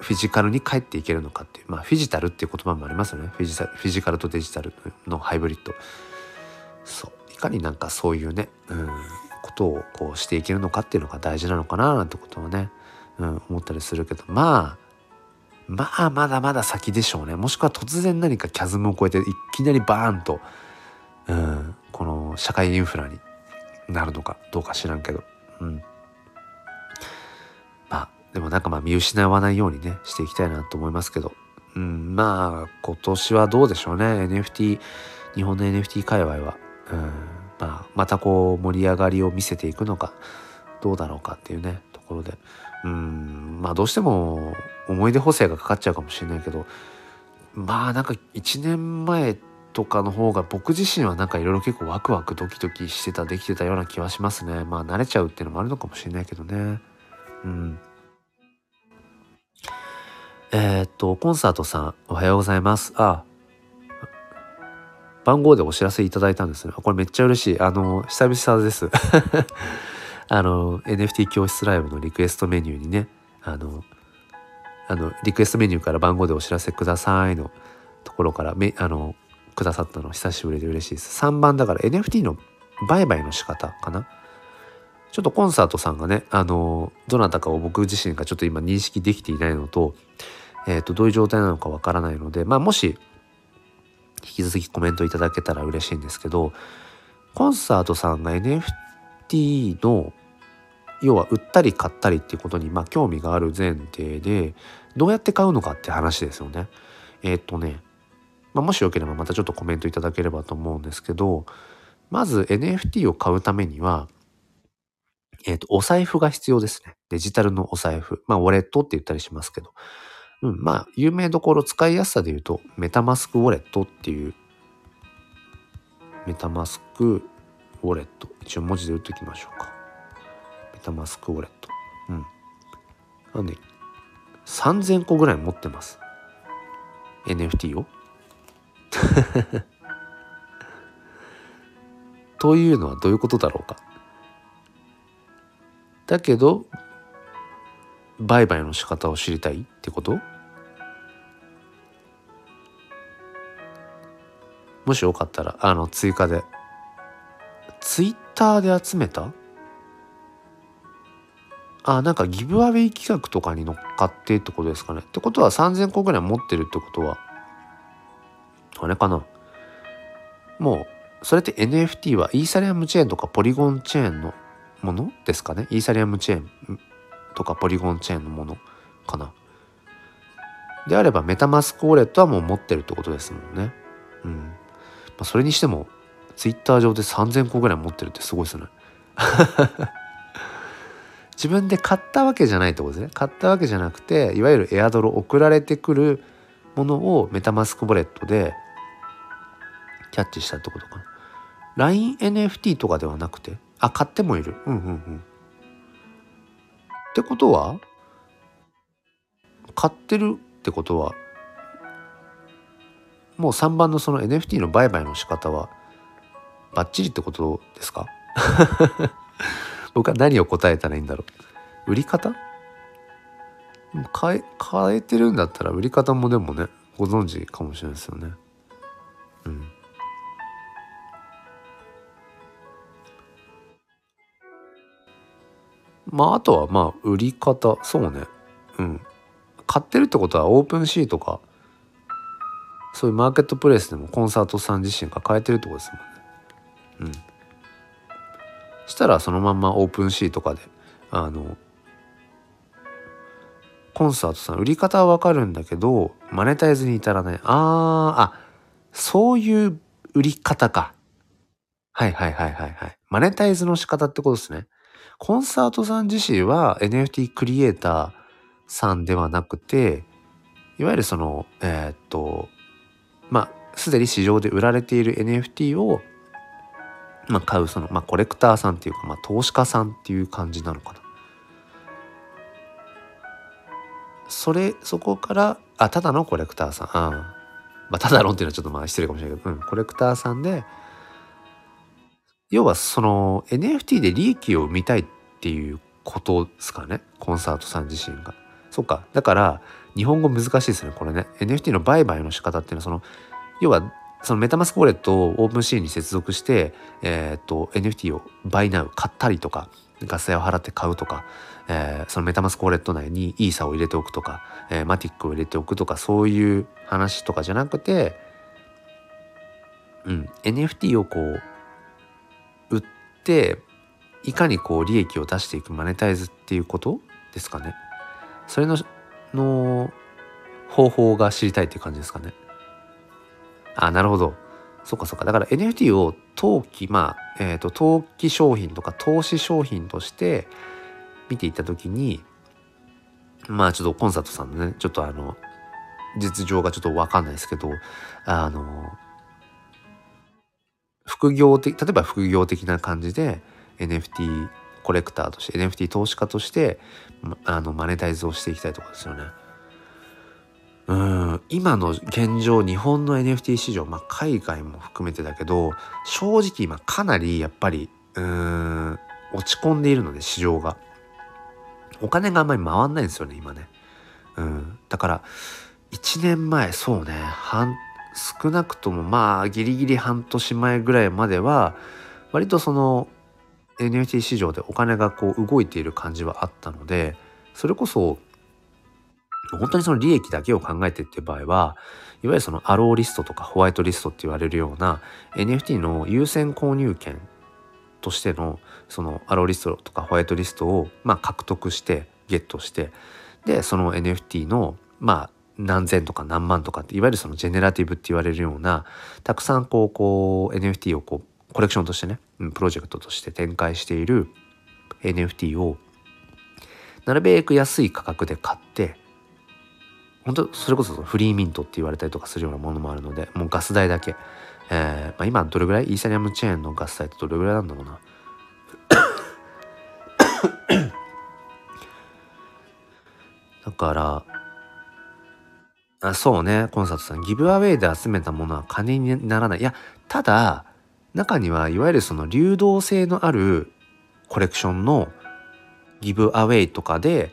フィジカルに帰っていけるのかっていうまあフィジタルっていう言葉もありますよね。フィジフィジカルとデジタルのハイブリッド。そう。いかになんかそういうね、うん、ことをこうしていけるのかっていうのが大事なのかななんてことをね、うん、思ったりするけど。まあまあまだまだ先でしょうね。もしくは突然何かキャズムを超えていきなりバーンと、うん、この社会インフラになるのかどうか知らんけど、うん、でもなんかまあ見失わないようにねしていきたいなと思いますけど、うん、まあ今年はどうでしょうね。NFT 日本の NFT 界隈は、うんまあ、またこう盛り上がりを見せていくのかどうだろうかっていうねところで。うんまあどうしても思い出補正がかかっちゃうかもしれないけどまあなんか1年前とかの方が僕自身はなんかいろいろ結構ワクワクドキドキしてたできてたような気はしますね。まあ慣れちゃうっていうのもあるのかもしれないけどね。うん。えー、っとコンサートさんおはようございます。あ番号でお知らせいただいたんですね。これめっちゃ嬉しい。あの久々です。*laughs* あの NFT 教室ライブのリクエストメニューにねあのあのリクエストメニューから番号でお知らせくださいのところからめあのくださったの久しぶりで嬉しいです。3番だから NFT の売買の仕方かな。ちょっとコンサートさんがねあのどなたかを僕自身がちょっと今認識できていないのと,、えー、とどういう状態なのかわからないのでまあもし引き続きコメントいただけたら嬉しいんですけどコンサートさんが NFT の要は売ったり買ったりっていうことにまあ興味がある前提でどうやって買うのかって話ですよね。えー、っとね、まあ、もしよければまたちょっとコメントいただければと思うんですけどまず NFT を買うためにはえー、っとお財布が必要ですね。デジタルのお財布。まあウォレットって言ったりしますけど。うん、まあ有名どころ使いやすさで言うとメタマスクウォレットっていうメタマスクウォレット一応文字で打っておきましょうか。メタマスクウォレット。うん。なんで、3000個ぐらい持ってます。NFT を。*laughs* というのはどういうことだろうか。だけど、売買の仕方を知りたいってこと？もしよかったら、あの、追加で。ツイッターで集めた？あなんかギブアウェイ企画とかに乗っかってってことですかね。ってことは3000個ぐらい持ってるってことはあれかな？もうそれって NFT はイーサリアムチェーンとかポリゴンチェーンのもの？ですかね？イーサリアムチェーンとかポリゴンチェーンのものかなであればメタマスクウォレットはもう持ってるってことですもんね。うん。まあ、それにしてもツイッター上で3000個ぐらい持ってるってすごいですね。*laughs* 自分で買ったわけじゃないってことですね買ったわけじゃなくていわゆるエアドロ送られてくるものをメタマスクボレットでキャッチしたってことかな LINENFT とかではなくてあ買ってもいる。うんうんうん。ってことは買ってるってことはもう3番のその NFT の売買の仕方はバッチリってことですか？*laughs* 僕は何を答えたらいいんだろう。売り方？変え変えてるんだったら売り方もでもねご存知かもしれないですよね。うん。まああとはまあ売り方。そうね。うん。買ってるってことは OpenSeaとかそういうマーケットプレイスでもコンサートさん自身が買えてるってことですもんね。うん。したらそのまんま OpenSeaとかであのコンサートさん売り方はわかるんだけどマネタイズに至らない。あーあそういう売り方か。はいはいはいはいはい。マネタイズの仕方ってことですね。コンサートさん自身は NFT クリエイターさんではなくていわゆるそのえー、っとまあすでに市場で売られている NFT をまあ、買うその、まあ、コレクターさんっていうか、まあ、投資家さんっていう感じなのかな。それそこからあただのコレクターさんあまあただのっていうのはちょっとまあ失礼かもしれないけど、うん、コレクターさんで要はその NFT で利益を生みたいっていうことですかね。コンサートさん自身が。そうか。だから日本語難しいですねこれね。NFT の売買の仕方っていうのはその要はそのメタマスクウォレットをオープンシーンに接続して、えー、っと NFT をバイナウ買ったりとかガス代を払って買うとか、えー、そのメタマスクウォレット内にイーサを入れておくとか、えー、マティックを入れておくとかそういう話とかじゃなくて、うん、NFT をこうっていかにこう利益を出していくマネタイズっていうことですかね。それのの方法が知りたいっていう感じですかね。あ、なるほど。そっかそっか。だから NFT を投機、まあ、えっ、ー、と、投機商品とか投資商品として見ていった時に、まあちょっとコンサートさんのね、ちょっとあの、実情がちょっとわかんないですけど、あの、副業的、例えば副業的な感じで NFT コレクターとして NFT 投資家としてあのマネタイズをしていきたいとこですよね。うん今の現状日本の NFT 市場、まあ、海外も含めてだけど正直今かなりやっぱりうん落ち込んでいるので市場がお金があんまり回んないんですよね今ねうんだから1年前そうね半少なくともまあギリギリ半年前ぐらいまでは割とその NFT 市場でお金がこう動いている感じはあったのでそれこそ本当にその利益だけを考えてっていう場合はいわゆるそのアローリストとかホワイトリストって言われるような NFT の優先購入権としてのそのアローリストとかホワイトリストをまあ獲得してゲットしてでその NFT のまあ何千とか何万とかっていわゆるそのジェネラティブって言われるようなたくさんこうこう NFT をこうコレクションとしてねプロジェクトとして展開している NFT をなるべく安い価格で買って本当それこそフリーミントって言われたりとかするようなものもあるのでもうガス代だけ、えーまあ、今どれぐらい？イーサリアムチェーンのガス代ってどれぐらいなんだろうな。*coughs* だからあそうねコンサートさんギブアウェイで集めたものは金にならないいやただ中にはいわゆるその流動性のあるコレクションのギブアウェイとかで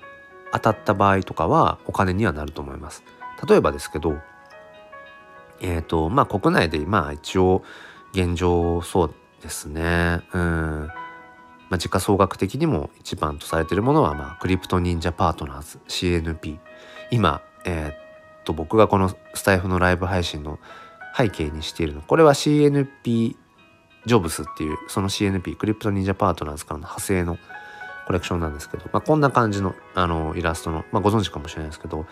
当たった場合とかはお金にはなると思います。例えばですけど、えっ、ー、と、まあ国内でまあ一応現状そうですね。うん。まあ、時価総額的にも一番とされているものは、まあ、クリプト忍者パートナーズ CNP。今、えー、っと、僕がこのスタイフのライブ配信の背景にしているの。これは CNP ジョブスっていう、その CNP、クリプト忍者パートナーズからの派生のコレクションなんですけど、まあ、こんな感じのあのイラストの、まあ、ご存知かもしれないですけど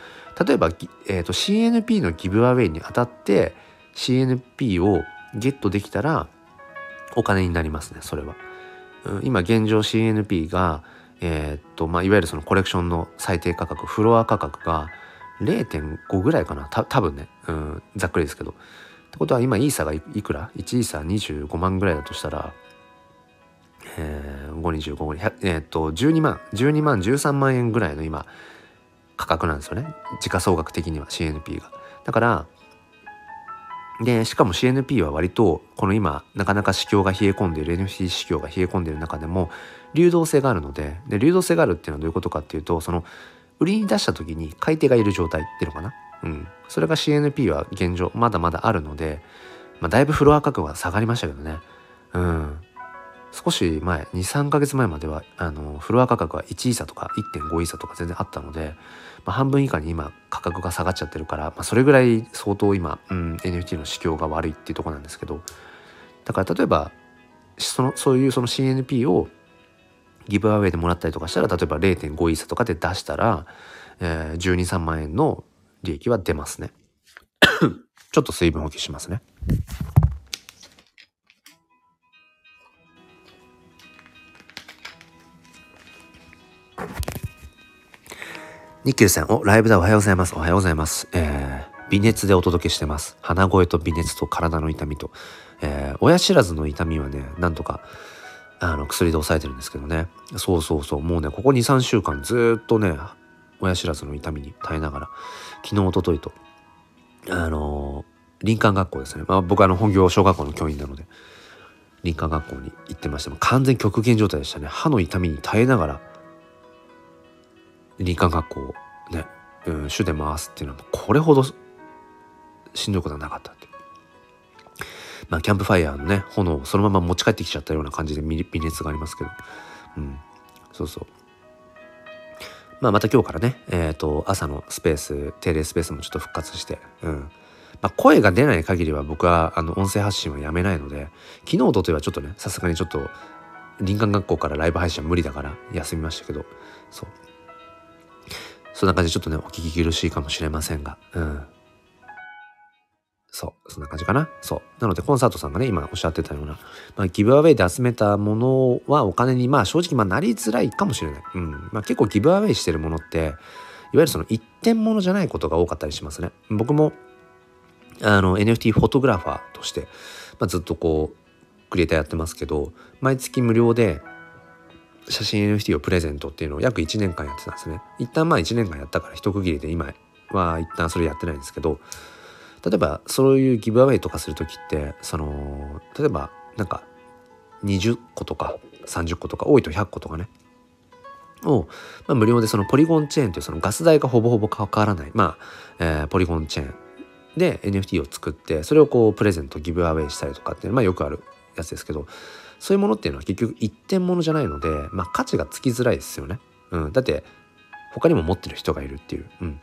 例えば、えーと、CNP のギブアウェイに当たって CNP をゲットできたらお金になりますねそれは。今現状 CNP が、えーとまあ、いわゆるそのコレクションの最低価格フロア価格が0.5ぐらいかな。た多分ね、うん、ざっくりですけど。ってことは今イーサがいくら ?1 イーサ25万ぐらいだとしたら、えー、525後に、えー、っと12万12万13万円ぐらいの今価格なんですよね。時価総額的には CNP が。だからでしかも CNP は割とこの今なかなか市況が冷え込んでいる NFT 市況が冷え込んでいる中でも流動性があるのでで流動性があるっていうのはどういうことかっていうとその売りに出した時に買い手がいる状態っていうのかな？うん。それが CNP は現状まだまだあるので、まあ、だいぶフロア価格は下がりましたけどね。うん。少し前、2、3ヶ月前までは、あの、フロア価格は1イーサとか1.5イーサとか全然あったので、まあ、半分以下に今価格が下がっちゃってるから、まあ、それぐらい相当今、うん、NFT の市況が悪いっていうとこなんですけど、だから例えば、その、そういうその CNP をギブアウェイでもらったりとかしたら例えば0.5イーサとかで出したら、えー、123万円の利益は出ますね *coughs* ちょっと水分補給しますねニッケルさん、お、ライブだ、おはようございます。おはようございます。えー、微熱でお届けしてます。鼻声と微熱と体の痛みと、えー、親知らずの痛みはね、なんとか、あの薬で抑えてるんですけどね。そうそうそう。もうねここ23週間ずっとね親知らずの痛みに耐えながら昨日おとといとあの林間学校ですね、まあ、僕あの本業小学校の教員なので林間学校に行ってましても完全極限状態でしたね。歯の痛みに耐えながら林間学校をね、うん、主で回すっていうのはこれほどしんどいことはなかったってまあ、キャンプファイヤーのね炎をそのまま持ち帰ってきちゃったような感じで微熱がありますけど、うん、そうそう。まあ、また今日からね、えっ、ー、と朝のスペース定例スペースもちょっと復活して、うん。まあ、声が出ない限りは僕はあの音声発信はやめないので昨日とといはちょっとねさすがにちょっと林間学校からライブ配信は無理だから休みましたけど。そう。そんな感じでちょっとねお聞き苦しいかもしれませんが、うん、そう。そんな感じかな。そう。なので、コンサートさんがね、今おっしゃってたような、まあ、ギブアウェイで集めたものはお金に、まあ、正直、まあ、なりづらいかもしれない。うん。まあ、結構ギブアウェイしてるものって、いわゆるその一点物じゃないことが多かったりしますね。僕も、あの、NFT フォトグラファーとして、まあ、ずっとこう、クリエイターやってますけど、毎月無料で、写真 NFT をプレゼントっていうのを約1年間やってたんですね。一旦まあ1年間やったから一区切りで今は一旦それやってないんですけど、例えばそういうギブアウェイとかする時ってその例えばなんか20個とか30個とか多いと100個とかね。を、まあ、無料でそのポリゴンチェーンというそのガス代がほぼほぼ変わらない、まあえー、ポリゴンチェーン。で NFT を作ってそれをこうプレゼントギブアウェイしたりとかっていうのは、まあ、よくあるやつですけどそういうものっていうのは結局一点物じゃないので、まあ、価値がつきづらいですよね。うん、だって他にも持ってる人がいるっていう。うん、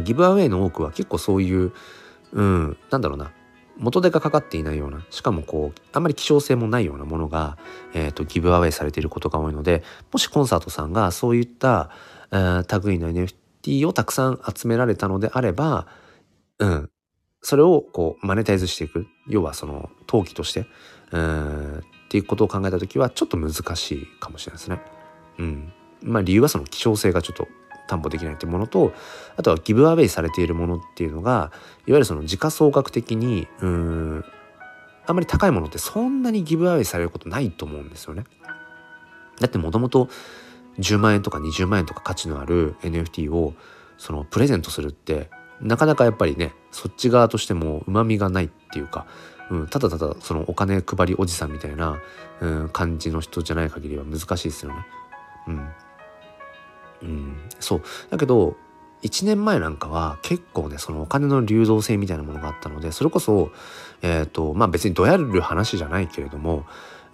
ギブアウェイの多くは結構そういう、うん、なんだろうな、元手がかかっていないような、しかもこう、あんまり希少性もないようなものが、え、ー、と、ギブアウェイされていることが多いので、もしコンサートさんがそういった、えー、類の NFT をたくさん集められたのであれば、うん、それをこう、マネタイズしていく。要はその、陶器として、うん、っていうことを考えた時は、ちょっと難しいかもしれないですね。うん。まあ理由はその希少性がちょっと担保できないというものとあとはギブアウェイされているものっていうのがいわゆるその時価総額的にうんあんまり高いものってそんなにギブアウェイされることないと思うんですよね。だってもともと10万円とか20万円とか価値のある NFT をそのプレゼントするってなかなかやっぱりねそっち側としてもうまみがないっていうか、うん、ただただそのお金配りおじさんみたいな、うん、感じの人じゃない限りは難しいですよね。うん、うん、そう。だけど1年前なんかは結構ねそのお金の流動性みたいなものがあったのでそれこそえっ、ー、とまあ別にどやる話じゃないけれども、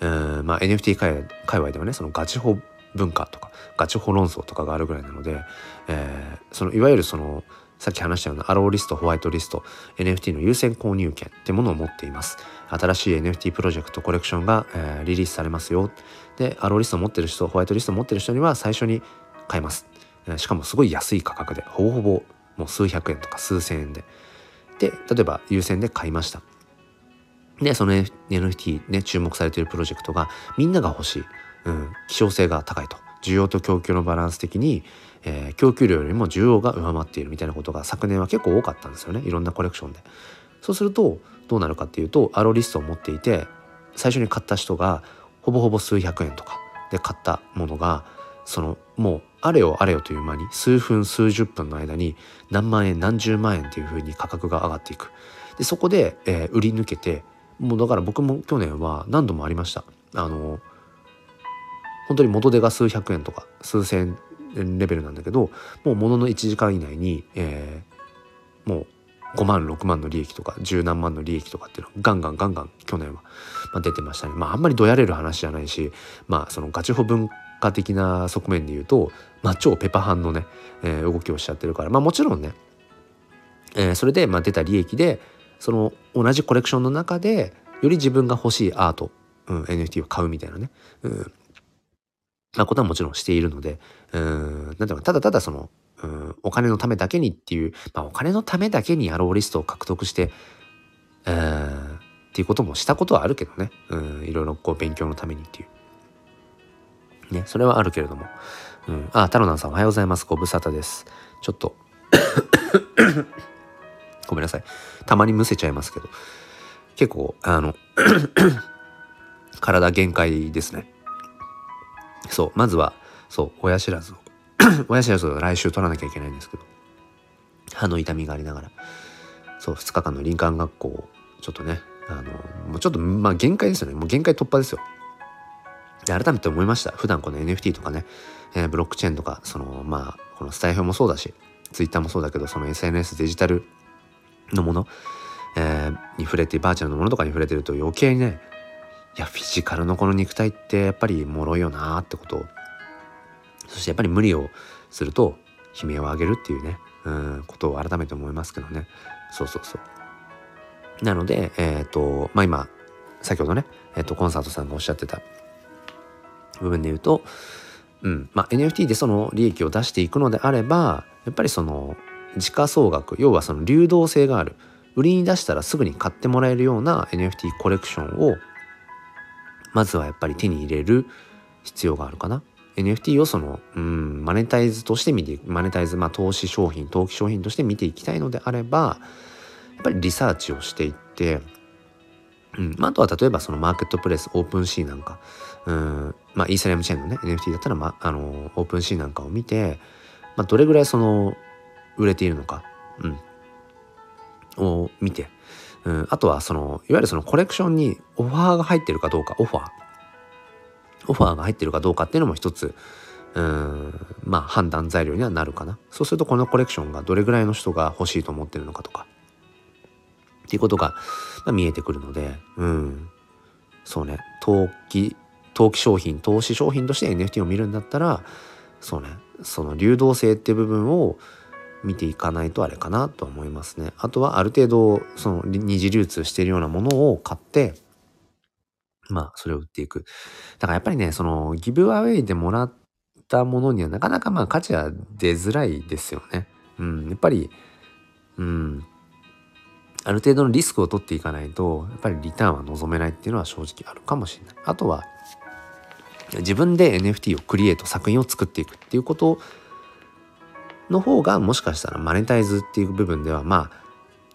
えー、まあ、NFT 界界隈ではねそのガチホ文化とかガチホ論争とかがあるぐらいなので、えー、そのいわゆるそのさっき話したようなアローリストホワイトリスト NFT の優先購入権ってものを持っています。新しい NFT プロジェクトコレクションが、えー、リリースされますよ。でアローリスト持ってる人ホワイトリスト持ってる人には最初に買えます。しかもすごい安い価格で、ほぼほぼもう数百円とか数千円で。で、例えば優先で買いました。で、その NFT ね、注目されているプロジェクトがみんなが欲しい、うん、希少性が高いと。需要と供給のバランス的に、えー、供給量よりも需要が上回っているみたいなことが昨年は結構多かったんですよね。いろんなコレクションで。そうするとどうなるかっていうとアロリストを持っていて最初に買った人がほぼほぼ数百円とかで買ったものがそのもうあれよあれよという間に数分数十分の間に何万円何十万円っていう風に価格が上がっていくでそこで、えー、売り抜けてもうだから僕も去年は何度もありましたあの本当に元手が数百円とか数千円レベルなんだけどもうものの1時間以内に、えー、もう5万6万の利益とか十何万の利益とかっていうのがガンガンガンガン去年は、出てましたね。まああんまりどやれる話じゃないしまあそのガチホ文化的な側面で言うと、まあ、超ペパハンのね、えー、動きをしちゃってるからまあもちろんね、えー、それでまあ出た利益でその同じコレクションの中でより自分が欲しいアート、うん、NFT を買うみたいなね、うんまあ、ことはもちろんしているので、うん、なんていうか、ただただその、うん、お金のためだけにっていう、まあ、お金のためだけにアローリストを獲得して、うん、っていうこともしたことはあるけどね、うん、いろいろこう勉強のためにっていう。ね、それはあるけれども。うん、あ、タロナンさんおはようございます。ご無沙汰です。ちょっと *coughs* ごめんなさい。たまにむせちゃいますけど、結構、あの体限界ですね。そう、まずは、そう、親知らずを *coughs* 親知らずを来週取らなきゃいけないんですけど、歯の痛みがありながら、そう、2日間の林間学校を、ちょっとね、あの、もうちょっと、まあ限界ですよね。もう限界突破ですよ。で、改めて思いました。普段この NFT とかね、えー、ブロックチェーンとか、その、まあ、このスタイフもそうだし、ツイッターもそうだけど、その SNS デジタルのもの、えー、に触れて、バーチャルのものとかに触れてると余計にね、いやフィジカルのこの肉体ってやっぱり脆いよなってことを。そしてやっぱり無理をすると悲鳴を上げるっていうねうんことを改めて思いますけどね。そうそうそう。なのでえっ、ー、とまあ今先ほどね、えーと、コンサートさんがおっしゃってた部分で言うと、うんまあ、NFT でその利益を出していくのであればやっぱりその時価総額要はその流動性がある売りに出したらすぐに買ってもらえるような NFT コレクションをまずはやっぱり手に入れる必要があるかな。NFT をその、うん、マネタイズとして見てマネタイズ、まあ、投資商品、投機商品として見ていきたいのであれば、やっぱりリサーチをしていって、うん。あ、とは例えばそのマーケットプレイス、 OpenSeaなんか、うん、まあ、イーサリアムチェーンのね、NFT だったら、まあ、あの、 OpenSeaなんかを見て、まあ、どれぐらいその、売れているのか、うん、を見て、うん、あとはそのいわゆるそのコレクションにオファーが入ってるかどうか。オファー。オファーが入ってるかどうかっていうのも一つ。うん。まあ判断材料にはなるかな。そうするとこのコレクションがどれぐらいの人が欲しいと思ってるのかとか。っていうことが、ま、見えてくるのでうんそうね投機投機商品投資商品として NFT を見るんだったらそうねその流動性っていう部分を見ていかないとあれかなと思いますね。あとはある程度その二次流通しているようなものを買ってまあそれを売っていく。だからやっぱりねそのギブアウェイでもらったものにはなかなかまあ価値は出づらいですよね。うん、やっぱりうんある程度のリスクを取っていかないとやっぱりリターンは望めないっていうのは正直あるかもしれない。あとは自分で NFT をクリエイト作品を作っていくっていうことの方がもしかしたらマネタイズっていう部分ではまあ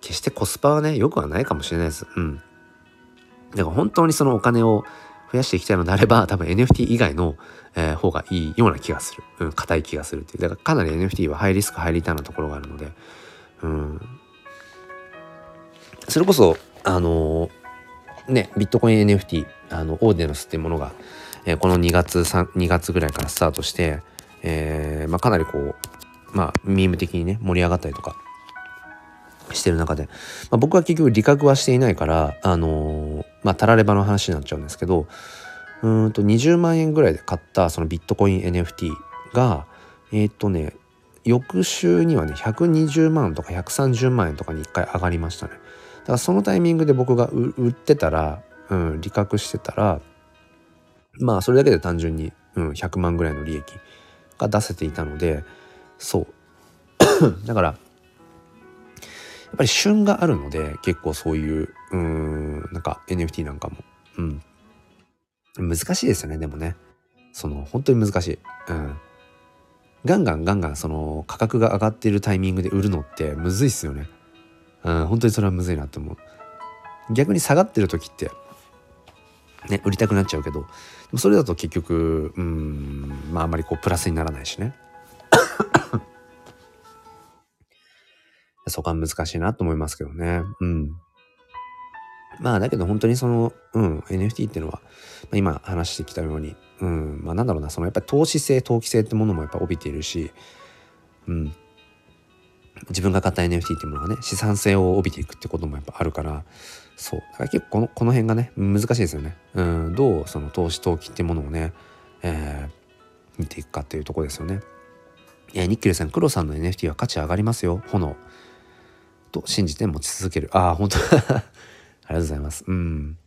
決してコスパはね良くはないかもしれないです。うん。だから本当にそのお金を増やしていきたいのであれば多分 NFT 以外の、えー、方がいいような気がする。うん、硬い気がするっていう。だからかなり NFT はハイリスクハイリターンなところがあるので、うん。それこそ、あのー、ね、ビットコイン NFT、あの、オーデナスっていうものが、えー、この2月、3、2月ぐらいからスタートして、えー、まあ、かなりこう、まあ、ミーム的にね、盛り上がったりとかしてる中で、まあ、僕は結局理覚はしていないから、あのー、まあ、たらればの話になっちゃうんですけど、うんと20万円ぐらいで買ったそのビットコイン NFT が、えっ、ー、とね、翌週にはね、120万とか130万円とかに1回上がりましたね。だからそのタイミングで僕が売ってたら、うん、利確してたら、まあそれだけで単純に、うん、100万ぐらいの利益が出せていたので、そう。*coughs* だからやっぱり旬があるので結構そういううんなんか NFT なんかも。うん。難しいですよねでもね。その本当に難しい。うん。ガンガンガンガンその価格が上がっているタイミングで売るのってむずいっすよね。うん、本当にそれはむずいなって思う。逆に下がってる時ってね売りたくなっちゃうけどそれだと結局うんまああんまりこうプラスにならないしね。そこは難しいなと思いますけどね。うん。まあだけど本当にその、うん、NFT っていうのは、まあ、今話してきたように、うん、まあなんだろうな、そのやっぱり投資性、投機性ってものもやっぱ帯びているし、うん、自分が買った NFT っていうものがね、資産性を帯びていくってこともやっぱあるから、そう。だから結構この、この辺がね、難しいですよね。うん、どうその投資、投機っていうものをね、えー、見ていくかっていうとこですよね。えー、ニッケルさん、黒さんの NFT は価値上がりますよ、炎。と信じて持ち続ける。ああ、本当 *laughs* ありがとうございます。うん。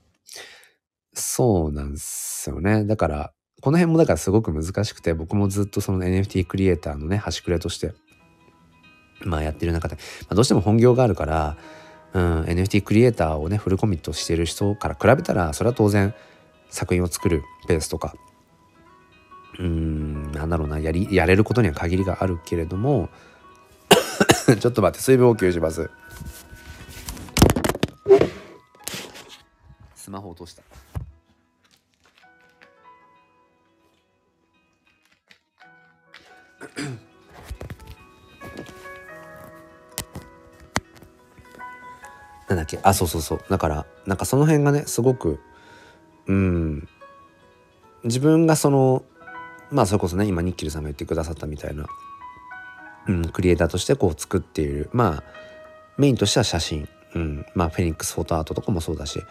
そうなんですよね。だから、この辺もだからすごく難しくて、僕もずっとその NFT クリエイターのね、端くれとして、まあやってる中で、まあ、どうしても本業があるから、うん、NFT クリエイターをね、フルコミットしてる人から比べたら、それは当然作品を作るペースとか、うん、なんだろうな、やり、やれることには限りがあるけれども、*coughs* ちょっと待って、水分補給します。スマホ落とした *coughs* なんだっけ？あそうそうそう。だからなんかその辺がねすごくうん。自分がそのまあそれこそね今ニッキルさんが言ってくださったみたいな、うん、クリエイターとしてこう作っているまあメインとしては写真、うん、まあフェニックスフォトアートとかもそうだし。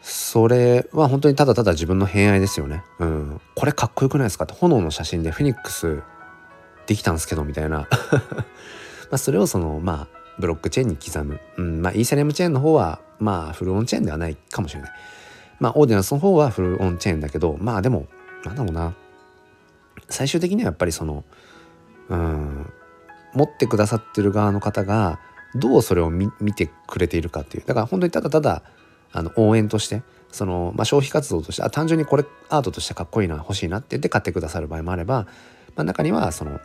それは本当にただただ自分の偏愛ですよね。うん。これかっこよくないですかって。炎の写真でフェニックスできたんですけどみたいな。*laughs* まあそれをそのまあブロックチェーンに刻む。うん。まあイーサリアムチェーンの方はまあフルオンチェーンではないかもしれない。まあオーディナンスの方はフルオンチェーンだけどまあでもなんだろうな。最終的にはやっぱりそのうん持ってくださってる側の方がどうそれを見てくれているかっていうだから本当にただただあの応援としてその、まあ、消費活動としてあ単純にこれアートとしてかっこいいな欲しいなって言って買ってくださる場合もあれば、まあ、中にはその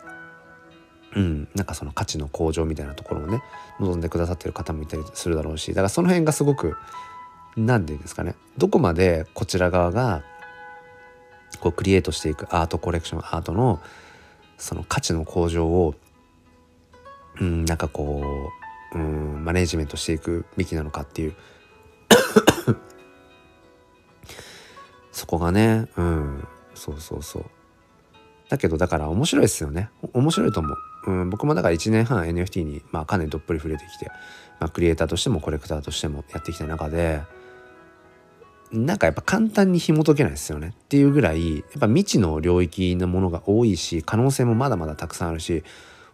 うんなんかその価値の向上みたいなところをね望んでくださってる方もいたりするだろうしだからその辺がすごく何て言うんですかねどこまでこちら側がこうクリエイトしていくアートコレクションアートのその価値の向上をうんなんかこううんマネージメントしていくべきなのかっていう。*coughs* そこがねうんそうそうそう。だけどだから面白いですよね。面白いと思う、うん、僕もだから1年半 NFT にまあかなりどっぷり触れてきて、まあ、クリエイターとしてもコレクターとしてもやってきた中でなんかやっぱ簡単に紐解けないですよねっていうぐらいやっぱ未知の領域のものが多いし可能性もまだまだたくさんあるし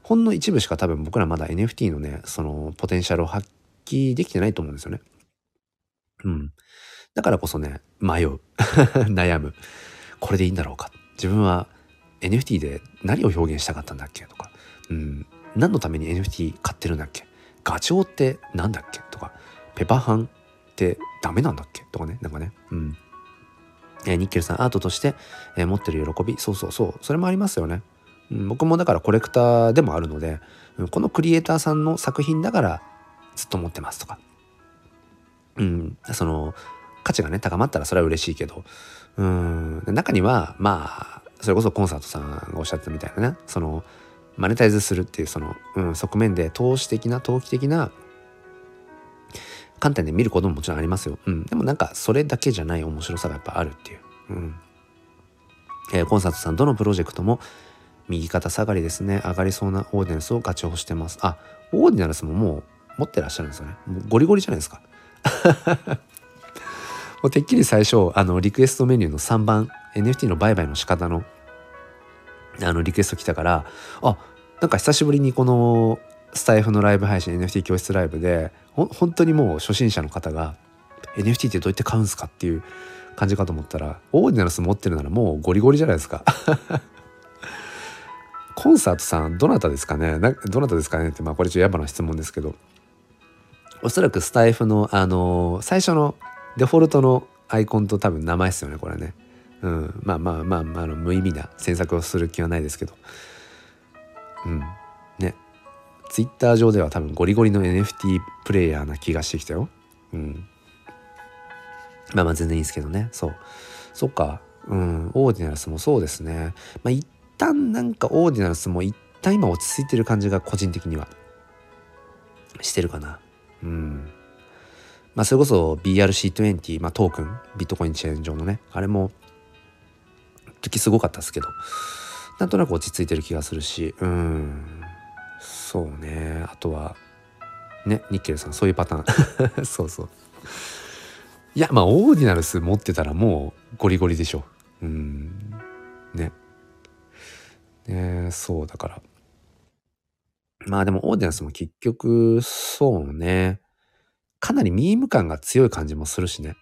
ほんの一部しか多分僕らまだ NFT のねそのポテンシャルを発揮できてないと思うんですよね。うん。だからこそね、迷う。*laughs* 悩む。これでいいんだろうか。自分は NFT で何を表現したかったんだっけとか、うん、何のために NFT 買ってるんだっけ？ガチョウって何だっけ？とか、ペパハンってダメなんだっけ？とかね、なんかね、うん。えー、ニッケルさん、アートとして、えー、持ってる喜び、そうそうそう、それもありますよね。うん、僕もだからコレクターでもあるので、うん、このクリエイターさんの作品だからずっと持ってますとか、うん、その価値がね高まったらそれは嬉しいけどうん。中にはまあそれこそコンサートさんがおっしゃってたみたいなね。そのマネタイズするっていうその、うん、側面で投資的な投機的な観点で見ることももちろんありますよ、うん、でもなんかそれだけじゃない面白さがやっぱあるっていう、うん。えー、コンサートさんどのプロジェクトも右肩下がりですね。上がりそうなオーディナンスをガチホしてます。あオーディナンスももう持ってらっしゃるんですよね。ゴリゴリじゃないですか。*laughs* もうてっきり最初あのリクエストメニューの3番 NFT の売買の仕方のあのリクエスト来たからあなんか久しぶりにこのスタイフのライブ配信 NFT 教室ライブで本当にもう初心者の方が NFT ってどうやって買うんすかっていう感じかと思ったらオーディナルス持ってるならもうゴリゴリじゃないですか *laughs* コンサートさんどなたですかね？どなたですかねってまあこれちょっとやばな質問ですけどおそらくスタイフのあの最初のデフォルトのアイコンと多分名前ですよねこれね。うん、まあまあまあ、まあ、あの無意味な詮索をする気はないですけど。うん。ね。ツイッター上では多分ゴリゴリの NFT プレイヤーな気がしてきたよ。うん。まあまあ全然いいですけどね。そう。そっか。うん。オーディナルスもそうですね。まあ一旦なんかオーディナルスも一旦今落ち着いてる感じが個人的にはしてるかな。うん。まあそれこそ BRC20、まあトークン、ビットコインチェーン上のね、あれも時すごかったですけど、なんとなく落ち着いてる気がするし、うん。そうね。あとは、ね、ニッケルさん、そういうパターン。*laughs* そうそう。いや、まあ、オーディナルス持ってたらもうゴリゴリでしょ。うん。ね。ねそうだから。まあでもオーディナルスも結局、そうね。かなりミーム感が強い感じもするしね。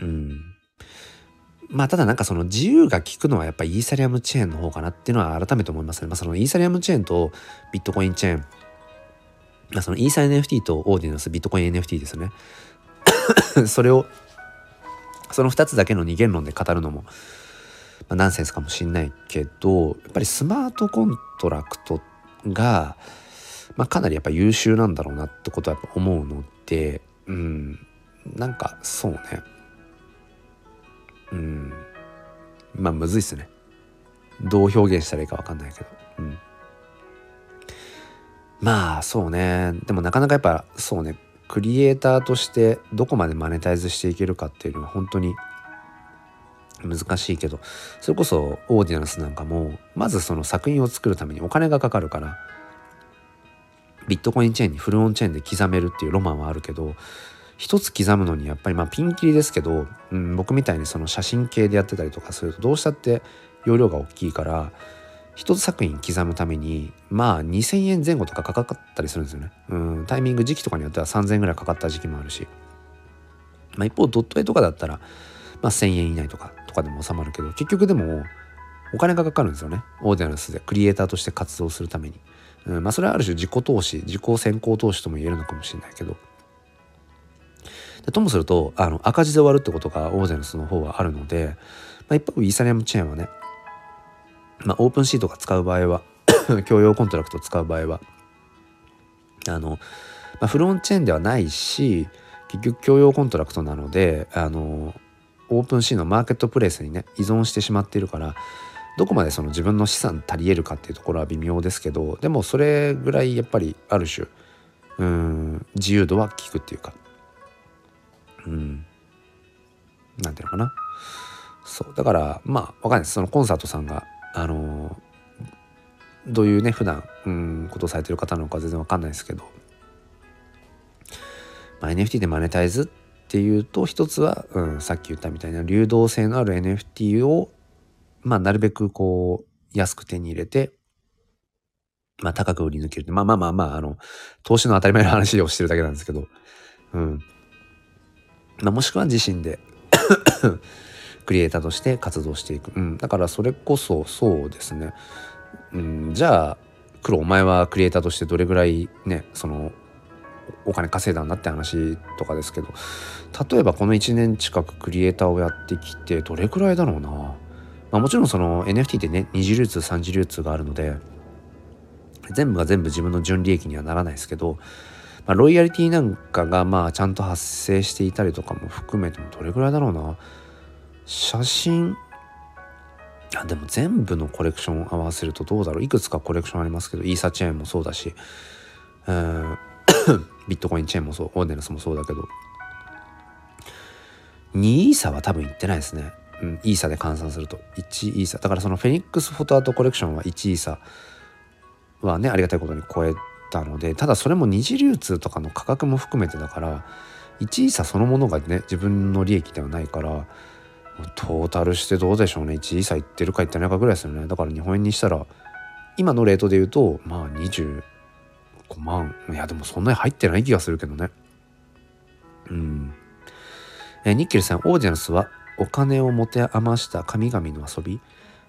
うん。まあただなんかその自由が利くのはやっぱりイーサリアムチェーンの方かなっていうのは改めて思いますね。まあそのイーサリアムチェーンとビットコインチェーン、まあそのイーサ NFT とオーディナンス、ビットコイン NFT ですね。*coughs* それを、その2つだけの二元論で語るのも、まあ、ナンセンスかもしんないけど、やっぱりスマートコントラクトが、まあかなりやっぱ優秀なんだろうなってことはやっぱ思うので、うん、なんかそうね。うん。まあむずいっすね。どう表現したらいいか分かんないけど。うん。まあそうね。でもなかなかやっぱそうね。クリエイターとしてどこまでマネタイズしていけるかっていうのは本当に難しいけど。それこそオーディナンスなんかもまずその作品を作るためにお金がかかるからビットコインチェーンにフルオンチェーンで刻めるっていうロマンはあるけど一つ刻むのにやっぱりまあピンキリですけど、うん、僕みたいにその写真系でやってたりとかするとどうしたって容量が大きいから一つ作品刻むためにまあ2,000円前後とかかかったりするんですよね。うんタイミング時期とかによっては3,000円ぐらいかかった時期もあるし、まあ、一方ドット絵とかだったら、まあ、1,000円以内とかとかでも収まるけど結局でもお金がかかるんですよねオーディナルスでクリエイターとして活動するために。うんまあ、それはある種自己投資自己先行投資とも言えるのかもしれないけど。でともするとあの赤字で終わるってことがオーゼンスの方はあるので、まあ、一方イーサリアムチェーンはね、まあ、オープンシートが使う場合は *coughs* 共用コントラクトを使う場合はあの、まあ、フルオンチェーンではないし結局共用コントラクトなのであの OpenSea のマーケットプレイスにね依存してしまっているからどこまでその自分の資産足りえるかっていうところは微妙ですけどでもそれぐらいやっぱりある種うん自由度は効くっていうかうん。なんていうのかな。そうだからまあわかんないです。そのコンサートさんがあのどういうね普段うんことをされてる方なのか全然わかんないですけど、まあ、NFT でマネタイズっていうと一つは、うん、さっき言ったみたいな流動性のある NFT をまあなるべくこう安く手に入れてまあ高く売り抜ける。まあまあまあまああの投資の当たり前の話をしてるだけなんですけど。うん。まあ、もしくは自身で *coughs* クリエイターとして活動していく、うん、だからそれこそそうですね、うん、じゃあ黒お前はクリエイターとしてどれぐらいねそのお金稼いだんだって話とかですけど例えばこの1年近くクリエイターをやってきてどれくらいだろうな、まあ、もちろんその NFT ってね二次流通三次流通があるので全部が全部自分の純利益にはならないですけどまあ、ロイヤリティなんかがまあちゃんと発生していたりとかも含めてもどれぐらいだろうな。写真？あでも全部のコレクションを合わせるとどうだろう。いくつかコレクションありますけどイーサチェーンもそうだし、えー、*coughs* ビットコインチェーンもそうオーデナスもそうだけど。2イーサは多分いってないですね、うん、イーサで換算すると。1イーサ。だからそのフェニックスフォトアートコレクションは1イーサはねありがたいことに超えたのでただそれも二次流通とかの価格も含めてだから1位差そのものがね自分の利益ではないからトータルしてどうでしょうね。1位差いってるかいってないかぐらいですよね。だから日本円にしたら今のレートで言うとまあ25万。いやでもそんなに入ってない気がするけどね。うん。えニッケルさんオーディナンスはお金を持て余した神々の遊び？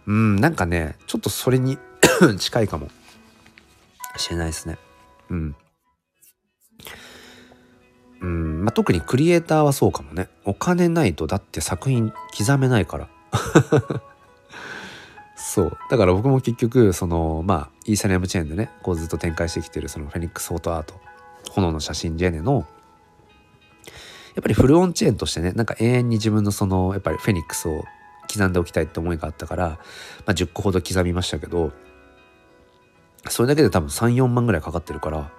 うんなんかねちょっとそれに *coughs* 近いかも。しれないですね。うん。うん、まあ、特にクリエイターはそうかもね。お金ないとだって作品刻めないから。*laughs* そうだから僕も結局そのまあイーサリアムチェーンでねこうずっと展開してきてるそのフェニックスフォートアート炎の写真ジェネのやっぱりフルオンチェーンとしてねなんか永遠に自分のそのやっぱりフェニックスを刻んでおきたいって思いがあったから、まあ、10個ほど刻みましたけどそれだけで多分34万ぐらいかかってるから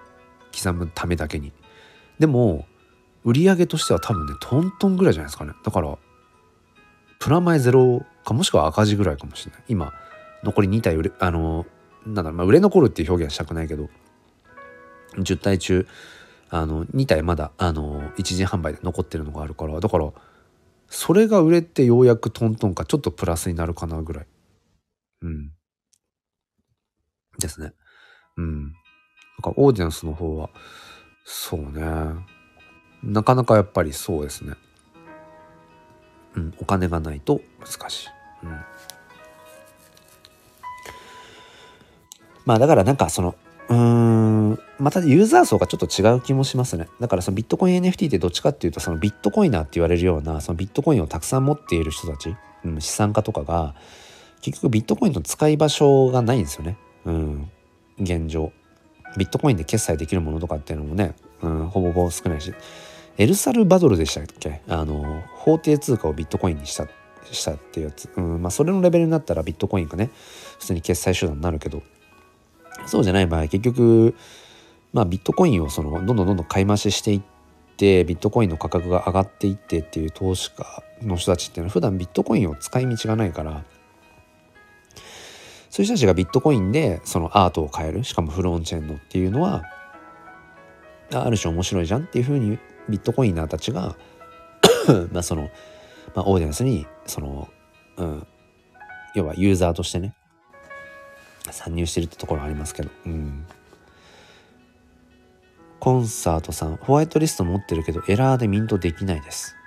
刻むためだけに。でも売り上げとしては多分ねトントンぐらいじゃないですかね。だからプラマイゼロかもしくは赤字ぐらいかもしれない。今残り2体売れあのなんだろう、まあ、売れ残るっていう表現はしたくないけど10体中あの2体まだあの一時販売で残ってるのがあるからだからそれが売れてようやくトントンかちょっとプラスになるかなぐらい。うん。ですね。うん。なんかオーディエンスの方はそうね。なかなかやっぱりそうですね。うんお金がないと難しい。うん。まあだからなんかそのうーんまたユーザー層がちょっと違う気もしますね。だからそのビットコイン NFT ってどっちかっていうとそのビットコイナーって言われるようなそのビットコインをたくさん持っている人たち、うん、資産家とかが結局ビットコインの使い場所がないんですよね、うん、現状。ビットコインで決済できるものとかっていうのもね、うん、ほぼほぼ少ないし。エルサルバドルでしたっけ？あの法定通貨をビットコインにしたしたっていうやつ、うんまあ、それのレベルになったらビットコインがね。普通に決済手段になるけど。そうじゃない場合結局、まあ、ビットコインをそのどんどんどんどん買い増ししていってビットコインの価格が上がっていってっていう投資家の人たちっていうのは普段ビットコインを使い道がないからそういう人たちがビットコインでそのアートを買えるしかもフロンチェーンのっていうのはある種面白いじゃんっていうふうにビットコインナーたちが *coughs* まあその、まあ、オーディエンスにその、うん、要はユーザーとしてね参入してるってところありますけど、うん、コンサートさんホワイトリスト持ってるけどエラーでミントできないです。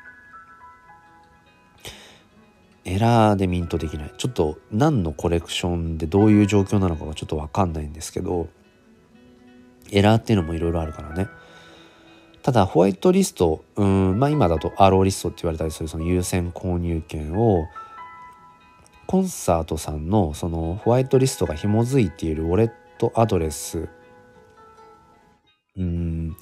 エラーでミントできない。ちょっと何のコレクションでどういう状況なのかがちょっと分かんないんですけどエラーっていうのもいろいろあるからね。ただホワイトリストうんまあ今だと RO リストって言われたりするその優先購入権をコンサートさんのそのホワイトリストが紐づいているウォレットアドレス。うん。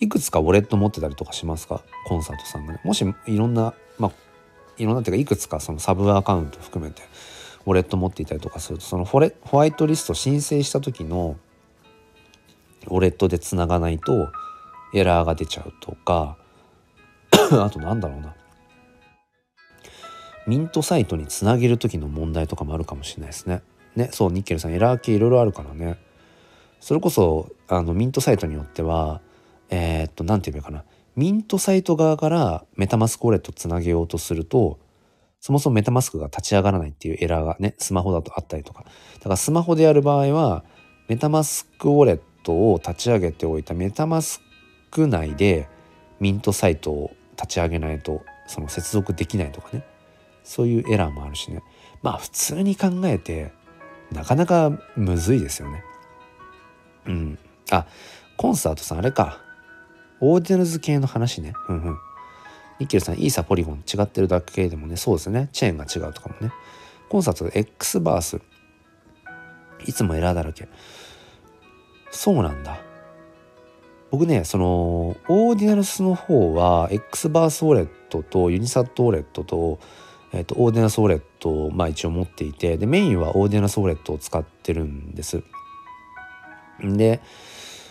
いくつかウォレット持ってたりとかしますか？コンサートさんがね。もしいろんなまあいろんなっていうかいくつかそのサブアカウント含めてウォレット持っていたりとかするとそのホレホワイトリスト申請した時のウォレットでつながないとエラーが出ちゃうとか *coughs* あとなんだろうなミントサイトにつなげる時の問題とかもあるかもしれないですね。ね、そう、ニッケルさん、エラー系いろいろあるからね。それこそ、あの、ミントサイトによっては、えー、っと、なんて言えばいいかな。ミントサイト側からメタマスクウォレットつなげようとすると、そもそもメタマスクが立ち上がらないっていうエラーがね、スマホだとあったりとか。だからスマホでやる場合は、メタマスクウォレットを立ち上げておいたメタマスク内でミントサイトを立ち上げないと、その接続できないとかね。そういうエラーもあるしねまあ普通に考えてなかなかむずいですよねうんあコンサートさんあれかオーディナルズ系の話ね。うんうん。ニッケルさんイーサポリゴン。違ってるだけでもねそうですね。チェーンが違うとかもね。コンサートで X バース。いつもエラーだらけ。そうなんだ。僕ねそのオーディナルスの方は X バースウォレットとユニサットウォレットとえーと、オーディナルスウォレットを、まあ、一応持っていてでメインはオーディナルスウォレットを使ってるんです。んで、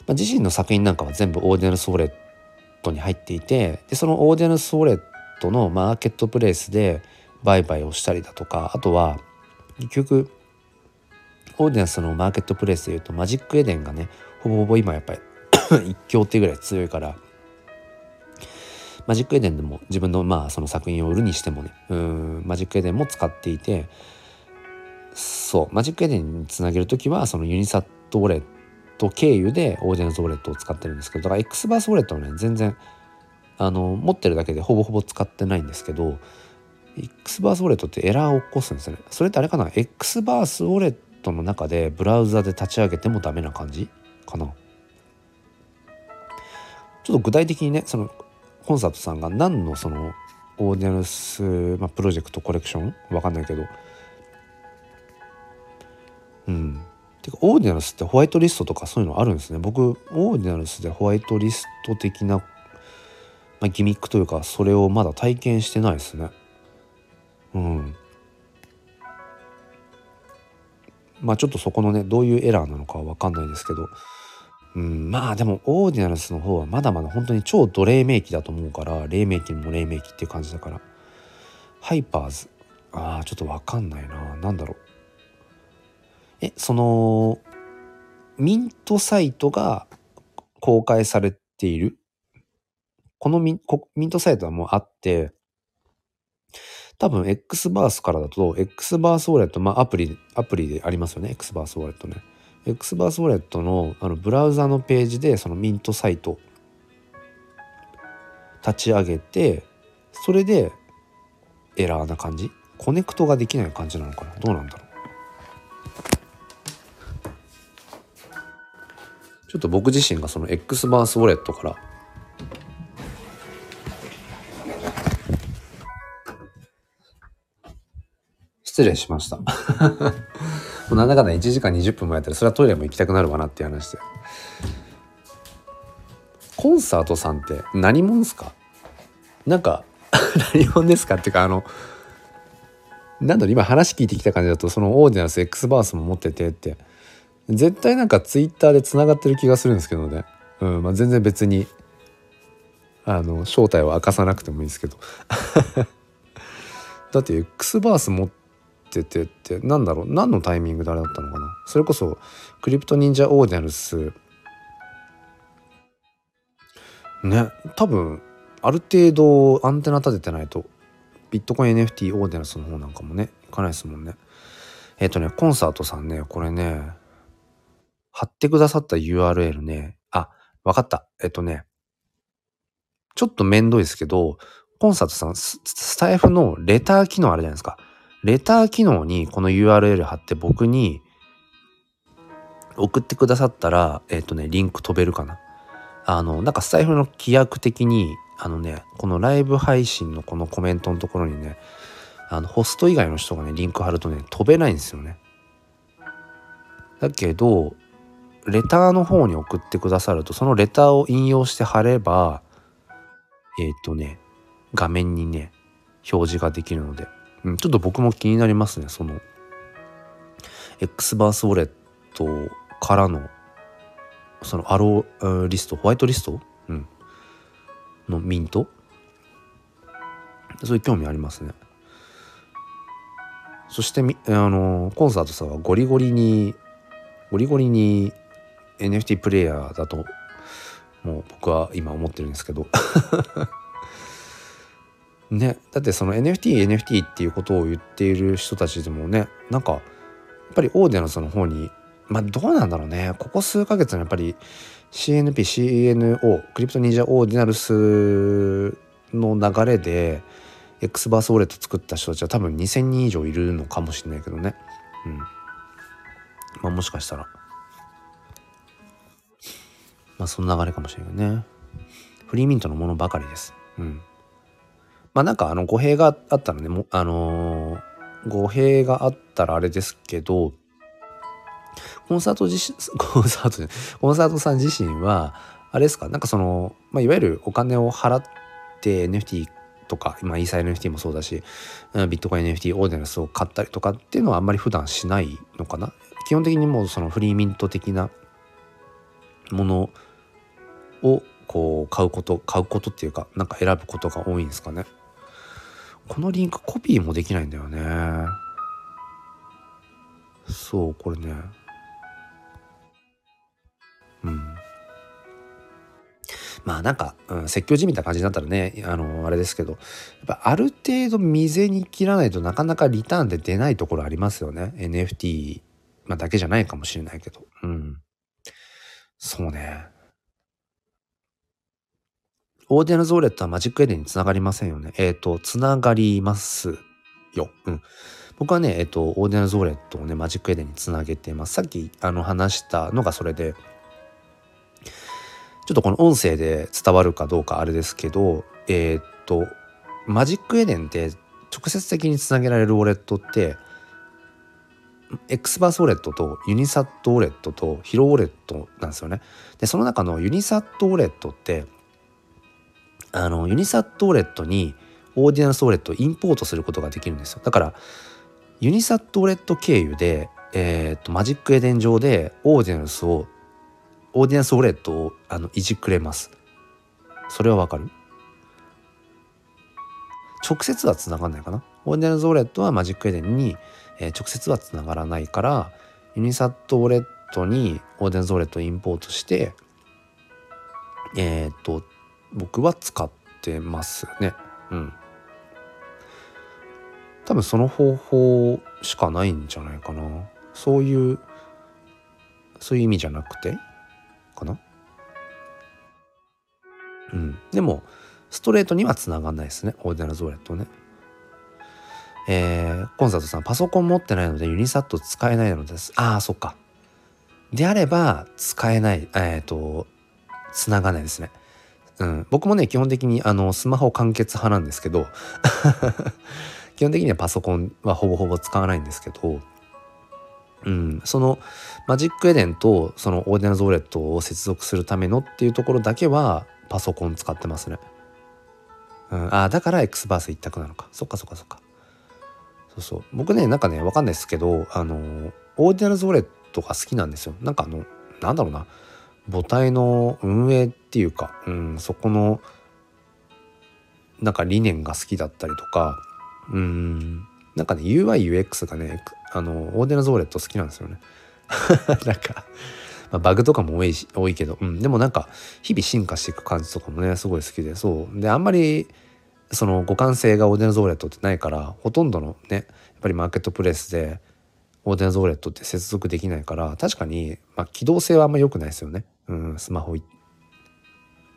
まあ、自身の作品なんかは全部オーディナルスウォレットに入っていてでそのオーディナルスウォレットのマーケットプレイスで売買をしたりだとかあとは結局オーディナルスのマーケットプレイスでいうと Magic Eden がねほぼほぼ今やっぱり *coughs* 一強っていうぐらい強いからMagic Eden でも自分のまあその作品を売るにしてもねうん Magic Eden も使っていてそう Magic Eden につなげる時はそのユニサットウォレット経由でオーディナルスウォレットを使ってるんですけどだから X バースウォレットはね全然あの持ってるだけでほぼほぼ使ってないんですけど X バースウォレットってエラーを起こすんですよね。それってあれかな？X バースウォレットの中でブラウザで立ち上げてもダメな感じかな？ちょっと具体的にねそのコンサートさんが何のそのオーディナルス、まあ、プロジェクトコレクション？わかんないけど。うん。てかオーディナルスってホワイトリストとかそういうのあるんですね。僕オーディナルスでホワイトリスト的な、まあ、ギミックというかそれをまだ体験してないですね。うん。まあちょっとそこのねどういうエラーなのかは分かんないですけど。うん。まあでもオーディナルスの方はまだまだ本当に超黎明期だと思うから黎明期も黎明期っていう感じだから。ハイパーズ。ああちょっと分かんないな。何だろう。えそのミントサイトが公開されている？このミミントサイトはもうあって多分 Xverse からだと X バースウォレットまあアプリアプリでありますよね Xverse ウォレットね。X バースウォレットのあのブラウザのページでそのミントサイト立ち上げてそれでエラーな感じ？コネクトができない感じなのかな？どうなんだろう？ちょっと僕自身がその Xverse ウォレットから失礼しました。もうなんだかんだ1時間20分もやったらそれはトイレも行きたくなるわなっていう話で。コンサートさんって何者ですか？なんか *laughs* 何者ですかっていうかあのなんだろう今話聞いてきた感じだとそのオーディナルス X バースも持っててって絶対なんかツイッターでつながってる気がするんですけどね、うんまあ、全然別にあの正体を明かさなくてもいいですけど。*laughs* だって X バース持っててってなんだろう何のタイミングであれだったのかな。それこそクリプト忍者オーディナルス。ね多分ある程度アンテナ立ててないとビットコイン NFT オーディナルスの方なんかもねいかないですもんね。えっ、ー、とねコンサートさんねこれね貼ってくださった URL ね、あ、わかった。えっとね、ちょっとめんどいですけど、コンサートさん、スタイフのレター機能あるじゃないですか。レター機能にこの URL 貼って僕に送ってくださったら、えっとね、リンク飛べるかな。あの、なんかスタイフの規約的に、あのね、このライブ配信のこのコメントのところにね、あの、ホスト以外の人がね、リンク貼るとね、飛べないんですよね。だけど、レターの方に送ってくださるとそのレターを引用して貼ればえっ、ー、とね画面にね表示ができるので、うん、ちょっと僕も気になりますねその X バースウォレットからのそのアローリストホワイトリスト、うん、のミント？そういう興味ありますね。そしてあのコンサートさんはゴリゴリにゴリゴリに NFT プレイヤーだともう僕は今思ってるんですけど。*laughs* ねだってその NFTNFT NFT っていうことを言っている人たちでもねなんかやっぱりオーディナルスの方にまあどうなんだろうね。ここ数ヶ月のやっぱり CNPCNO クリプト忍者オーディナルスの流れで X バースウォレット作った人たちは多分2,000人以上いるのかもしれないけどね。うん。まあもしかしたら。まあその流れかもしれないね。フリーミントのものばかりです。うん。まあなんかあの語弊があったらね、もあのー、語弊があったらあれですけど、コンサート自身、*laughs* コンサートじゃコンサートさん自身は、あれですか、なんかその、まあ、いわゆるお金を払って NFT とか、今、イーサ NFT もそうだし、ビットコイン NFT、オーディナスを買ったりとかっていうのはあんまり普段しないのかな？基本的にもうそのフリーミント的なものをこう買うこと買うことっていうかなんか選ぶことが多いんですかね。このリンクコピーもできないんだよね。そうこれね。うん。まあなんか、うん、説教じみた感じになったらねあのあれですけどやっぱある程度身銭切らないとなかなかリターンで出ないところありますよね。NFT、まあ、だけじゃないかもしれないけど。うん。そうね。オーディナルズウォレットは Magic Eden につながりませんよね。えっ、ー、と、つながりますよ。うん。僕はね、えっ、ー、と、オーディナルズウォレットをね、 Magic Eden につなげてます。さっき、あの、話したのがそれで、ちょっとこの音声で伝わるかどうかあれですけど、えっ、ー、と、 Magic Eden って直接的につなげられるウォレットって、X バースウォレットとユニサットウォレットとヒロウォレットなんですよね。でその中の UniSat ウォレットってあの UniSat ウォレットに Ordinals ウォレットをインポートすることができるんですよ。だから UniSat ウォレット経由で、えーと、 Magic Eden 上で Ordinals をOrdinals ウォレットをあのいじくれます。それはわかる？直接はつながんないかな？ Ordinals ウォレットは Magic Eden に、えー、直接はつながらないから UniSat ウォレットに Ordinals ウォレットをインポートしてえっ、と僕は使ってますね。うん。多分その方法しかないんじゃないかな。そういうそういう意味じゃなくてかな。うん。でもストレートにはつながんないですねオーディナルズウォレットね。えー、コンサートさんパソコン持ってないのでユニサット使えないのです。ああそっか。であれば使えないえっ、ー、とつながないですね。うん、僕もね基本的にあのスマホ完結派なんですけど *laughs* 基本的にはパソコンはほぼほぼ使わないんですけど、うん、その Magic Eden とその Ordinals ウォレットを接続するためのっていうところだけはパソコン使ってますね。うん、あだから X バース一択なのか。そっかそっかそっか。そうそう。僕ねなんかねわかんないですけどあの Ordinals ウォレットが好きなんですよ。なんかあのなんだろうな。母体の運営っていうか、うん、そこのなんか理念が好きだったりとかうんなんかね UIUX がねあの Ordinals ウォレット好きなんですよね。*laughs* なんかまあ、バグとかも多いし多いけど、うん、でもなんか日々進化していく感じとかもねすごい好きでそう。であんまりその互換性が Ordinals ウォレットってないからほとんどのねやっぱりマーケットプレイスで Ordinals ウォレットって接続できないから確かに、まあ、機動性はあんま良くないですよね、うん、スマホ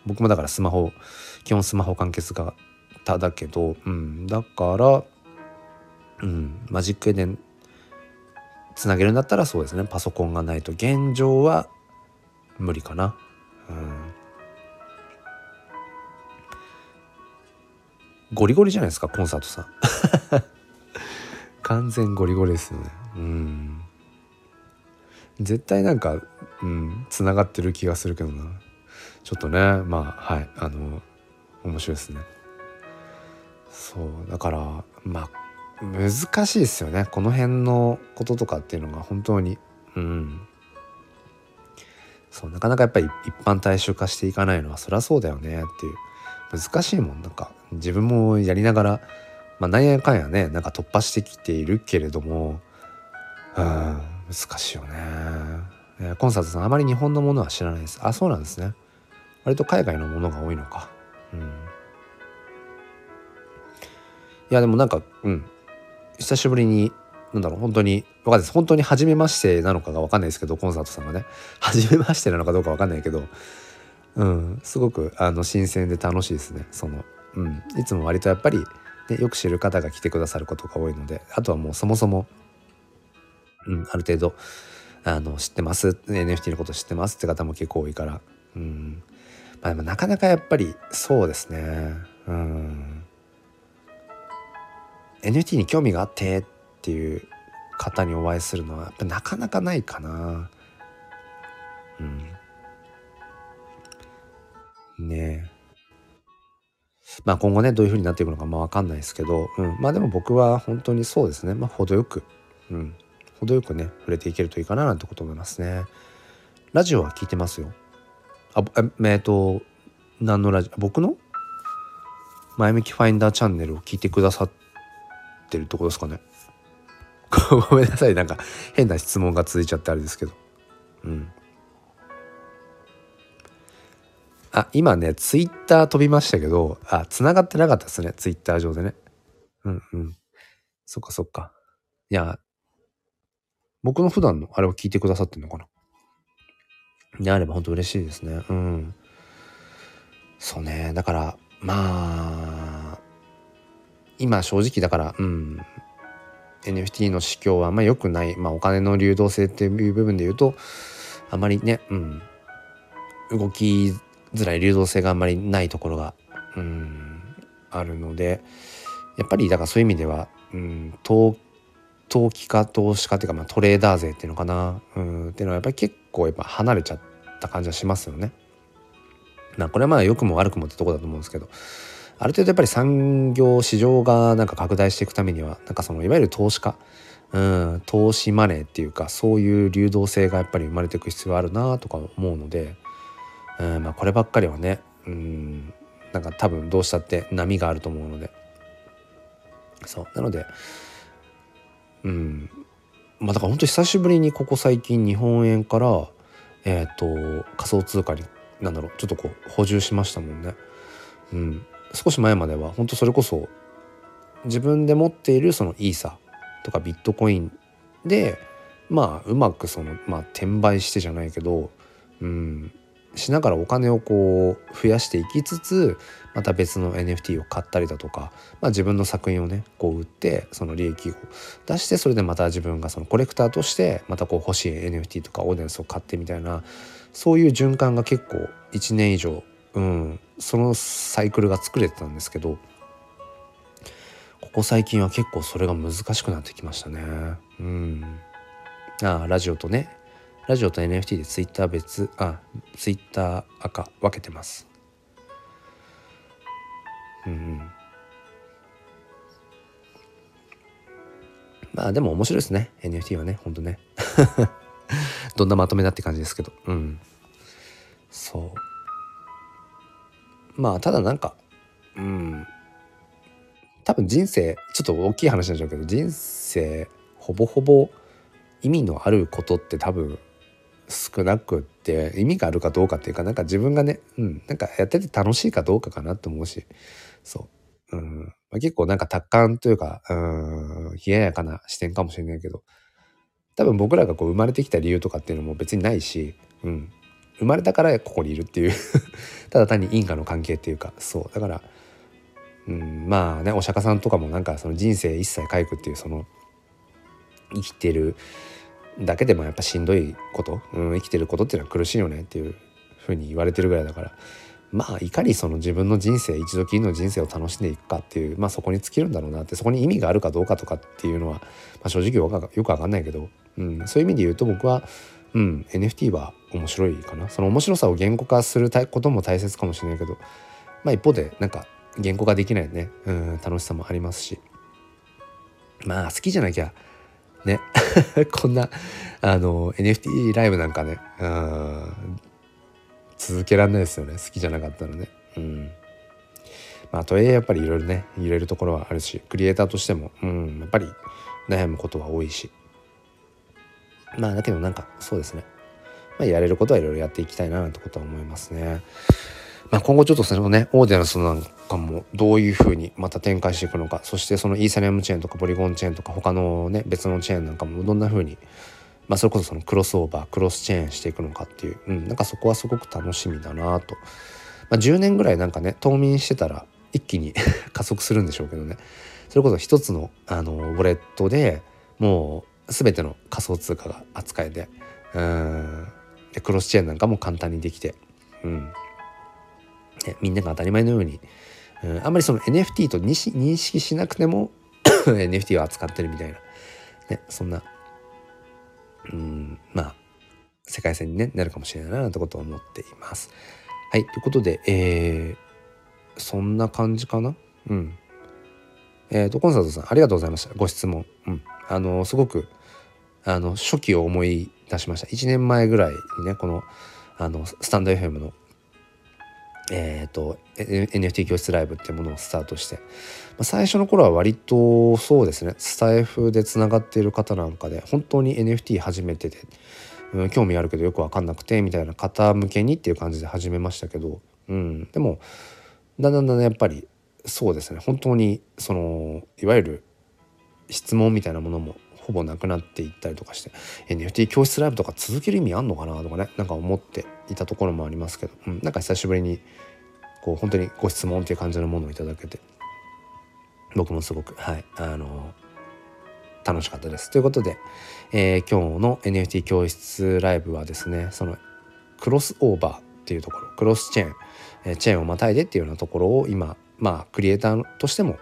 僕もだからスマホ基本スマホ完結型だけど、うん、だから、うん、マジックエデンつなげるんだったらそうですね。パソコンがないと現状は無理かな。うん。ゴリゴリじゃないですかコンサートさん。*laughs* 完全ゴリゴリですよね。うん。絶対なんかうん。つながってる気がするけどな。ちょっとねまあはいあの面白いですね。そうだからまあ難しいですよね。この辺のこととかっていうのが本当にうん。そうなかなかやっぱり一般大衆化していかないのはそりゃそうだよね。っていう。難しいもん。なんか自分もやりながらまあなんやかんやねなんか突破してきているけれどもうん難しいよね、コンサートさんあまり日本のものは知らないです。あそうなんですね。割と海外のものが多いのか。うん。いやでもなんかうん。久しぶりになんだろう本当に分かんないです。本当に初めましてなのかが分かんないですけどコンサートさんがね。初めましてなのかどうか分かんないけどうん。すごくあの新鮮で楽しいですね。その、うん、いつも割とやっぱり、ね、よく知る方が来てくださることが多いのであとはもうそもそも、うん、ある程度あの知ってます。NFT のこと知ってますって方も結構多いから、うん。まあ、でもなかなかやっぱりそうですねうん NFT に興味があってっていう方にお会いするのはやっぱなかなかないかな。うん。ねえ。まあ今後ねどういう風になっていくのかまあ分かんないですけど、うん、まあでも僕は本当にそうですねまあ程よく、うん、程よくね触れていけるといいかななんてこと思いますね。ラジオは聞いてますよ。あえっ、ー、と何のラジオ僕の？前向きファインダーチャンネルを聞いてくださってってるとこですかね。*laughs* ごめんなさい。なんか変な質問が続いちゃってあれですけど。うん。あ今ねツイッター飛びましたけどあ繋がってなかったですね。ツイッター上でね。うんうん。そっかそっか。いや僕の普段のあれを聞いてくださってんのかな。であれば本当嬉しいですね。うん。そうね。だからまあ今正直だからうん。NFT の市況はあんま良くない、まあ、お金の流動性っていう部分で言うとあまりね、うん、動きづらい流動性があんまりないところが、うん、あるのでやっぱりだからそういう意味では、うん、投投機家投資家っていうか、まあ、トレーダー勢っていうのかな。うん。っていうのはやっぱり結構やっぱ離れちゃった感じはしますよね。まこれはまあ良くも悪くもってとこだと思うんですけど。ある程度やっぱり産業市場がなんか拡大していくためにはなんかそのいわゆる投資家。うん。投資マネーっていうかそういう流動性がやっぱり生まれていく必要があるなとか思うので、うん。まあ、こればっかりはねうん。なんか多分どうしたって波があると思うので。そう。なのでうん。まあだから本当久しぶりにここ最近日本円からえっ、ー、と仮想通貨になんだろうちょっとこう補充しましたもんね。うん、少し前までは本当それこそ自分で持っているそのイーサとかビットコインでまあうまくそのまあ転売してじゃないけど、うん、しながらお金をこう増やしていきつつまた別の NFT を買ったりだとか、まあ、自分の作品をねこう売ってその利益を出してそれでまた自分がそのコレクターとしてまたこう欲しい NFT とかオーディエンスを買ってみたいなそういう循環が結構1年以上、うん、そのサイクルが作れてたんですけどここ最近は結構それが難しくなってきましたね。うん、あラジオとねラジオと NFT でツイッター別あツイッター赤分けてます。うんうん。まあでも面白いですね NFT はねほんとね。*laughs* どんなまとめだって感じですけど。うん。そう。まあただなんかうん。多分人生ちょっと大きい話なんでしょうけど人生ほぼほぼ意味のあることって多分少なくって意味があるかどうかっていうかなんか自分がね、うん、なんかやってて楽しいかどうかかなと思うし。そう、うん。まあ、結構なんか達観というか、うん、冷ややかな視点かもしれないけど。多分僕らがこう生まれてきた理由とかっていうのも別にないし、うん、生まれたからここにいるっていう。*laughs* ただ単に因果の関係っていうか。そう。だから、うん、まあねお釈迦さんとかもなんかその人生一切回復っていうその生きてるだけでもやっぱしんどいこと、うん、生きてることっていうのは苦しいよねっていうふうに言われてるぐらいだから。まあいかにその自分の人生一度きりの人生を楽しんでいくかっていうまあそこに尽きるんだろうなってそこに意味があるかどうかとかっていうのは、まあ、正直よく分かんないけど、うん、そういう意味で言うと僕は、うん、NFT は面白いかな。その面白さを言語化することも大切かもしれないけどまあ一方でなんか言語化できないね、うん、楽しさもありますし。まあ好きじゃなきゃね。*laughs* こんなあの NFT ライブなんかねうん続けられないですよね。好きじゃなかったらね。うん。まあとはいえやっぱりいろいろね入れるところはあるしクリエイターとしてもうんやっぱり悩むことは多いし。まあだけどなんかそうですね。まあやれることはいろいろやっていきたいななんてことは思いますね。まあ、今後ちょっとそのねオーディナンスなんかもどういうふうにまた展開していくのかそしてそのイーサリアムチェーンとかポリゴンチェーンとか他のね別のチェーンなんかもどんなふうに、まあ、それこそそのクロスオーバークロスチェーンしていくのかっていう、うん、なんかそこはすごく楽しみだなと、まあ、10年ぐらいなんかね冬眠してたら一気に *laughs* 加速するんでしょうけどね。それこそ一つのあのウォレットでもう全ての仮想通貨が扱えてうん。でクロスチェーンなんかも簡単にできて、うん、みんなが当たり前のように、うん、あんまりその NFT と認識しなくても *coughs* NFT を扱ってるみたいな、ね、そんな、うん、まあ、世界線に、ね、なるかもしれないななんてことを思っています。はい、ということで、えー、そんな感じかな？うん。えっ、ー、と、コンサートさん、ありがとうございました。ご質問。うん。あの、すごく、あの、初期を思い出しました。1年前ぐらいにね、この、あの、スタンド FM のえ、ー、と NFT 教室ライブっていうものをスタートして、まあ、最初の頃は割とそうですね。スタイフでつながっている方なんかで本当に NFT 始めてて、うん、興味あるけどよく分かんなくてみたいな方向けにっていう感じで始めましたけど、うん、でもだんだんだんだんやっぱりそうですね。本当にそのいわゆる質問みたいなものもほぼなくなっていったりとかして NFT 教室ライブとか続ける意味あんのかなとかねなんか思っていたところもありますけど、うん、なんか久しぶりにこう本当にご質問っていう感じのものをいただけて僕もすごくはいあの楽しかったです。ということで、えー、今日の NFT 教室ライブはですねそのクロスオーバーっていうところクロスチェーン、えー、チェーンをまたいでっていうようなところを今まあクリエイターとしても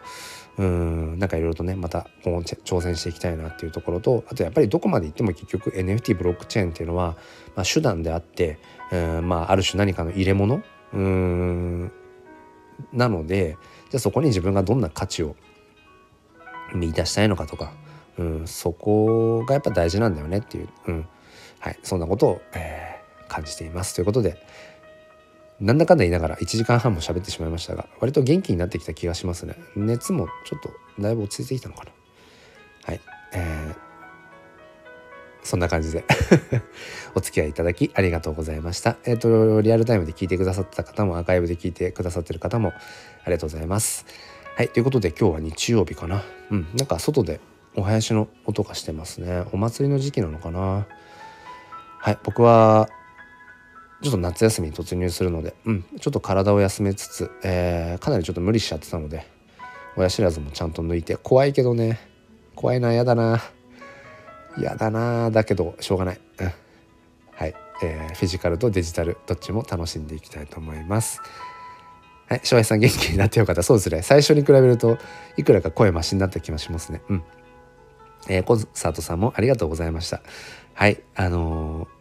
うんなんかいろいろとねまた挑戦していきたいなっていうところとあとやっぱりどこまで行っても結局 NFT ブロックチェーンっていうのは、まあ、手段であってうんまあある種何かの入れ物うんなのでじゃあそこに自分がどんな価値を見出したいのかとか、うん、そこがやっぱ大事なんだよねっていう、うんはい、そんなことを、えー、感じています。ということでなんだかんだ言いながら1時間半も喋ってしまいましたが割と元気になってきた気がしますね。熱もちょっとだいぶ落ち着いてきたのかな。はい。えー、そんな感じで。*laughs* お付き合いいただきありがとうございました。えっ、ー、とリアルタイムで聞いてくださった方もアーカイブで聞いてくださってる方もありがとうございます。はい。ということで今日は日曜日かな。うん。なんか外でお囃子の音がしてますね。お祭りの時期なのかな。はい。僕はちょっと夏休みに突入するので、うん、ちょっと体を休めつつ、えー、かなりちょっと無理しちゃってたので親知らずもちゃんと抜いて怖いけどね怖いな嫌だな嫌だなだけどしょうがない、うん、はい、えー、フィジカルとデジタルどっちも楽しんでいきたいと思います。はい。翔平さん元気になってよかった。そうですね。最初に比べるといくらか声マシになった気がしますね。うん。えー、コンサートさんもありがとうございました。はい。あのー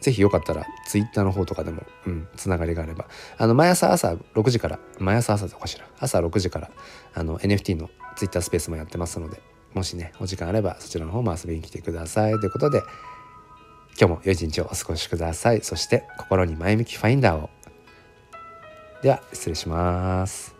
ぜひよかったらツイッターの方とかでも、うん、つながりがあれば。あの毎朝朝6時から毎朝朝でおかしら朝6時からあの NFT のツイッタースペースもやってますのでもしねお時間あればそちらの方も遊びに来てください。ということで今日も良い一日をお過ごしください。そして心に前向きファインダーを。では失礼します。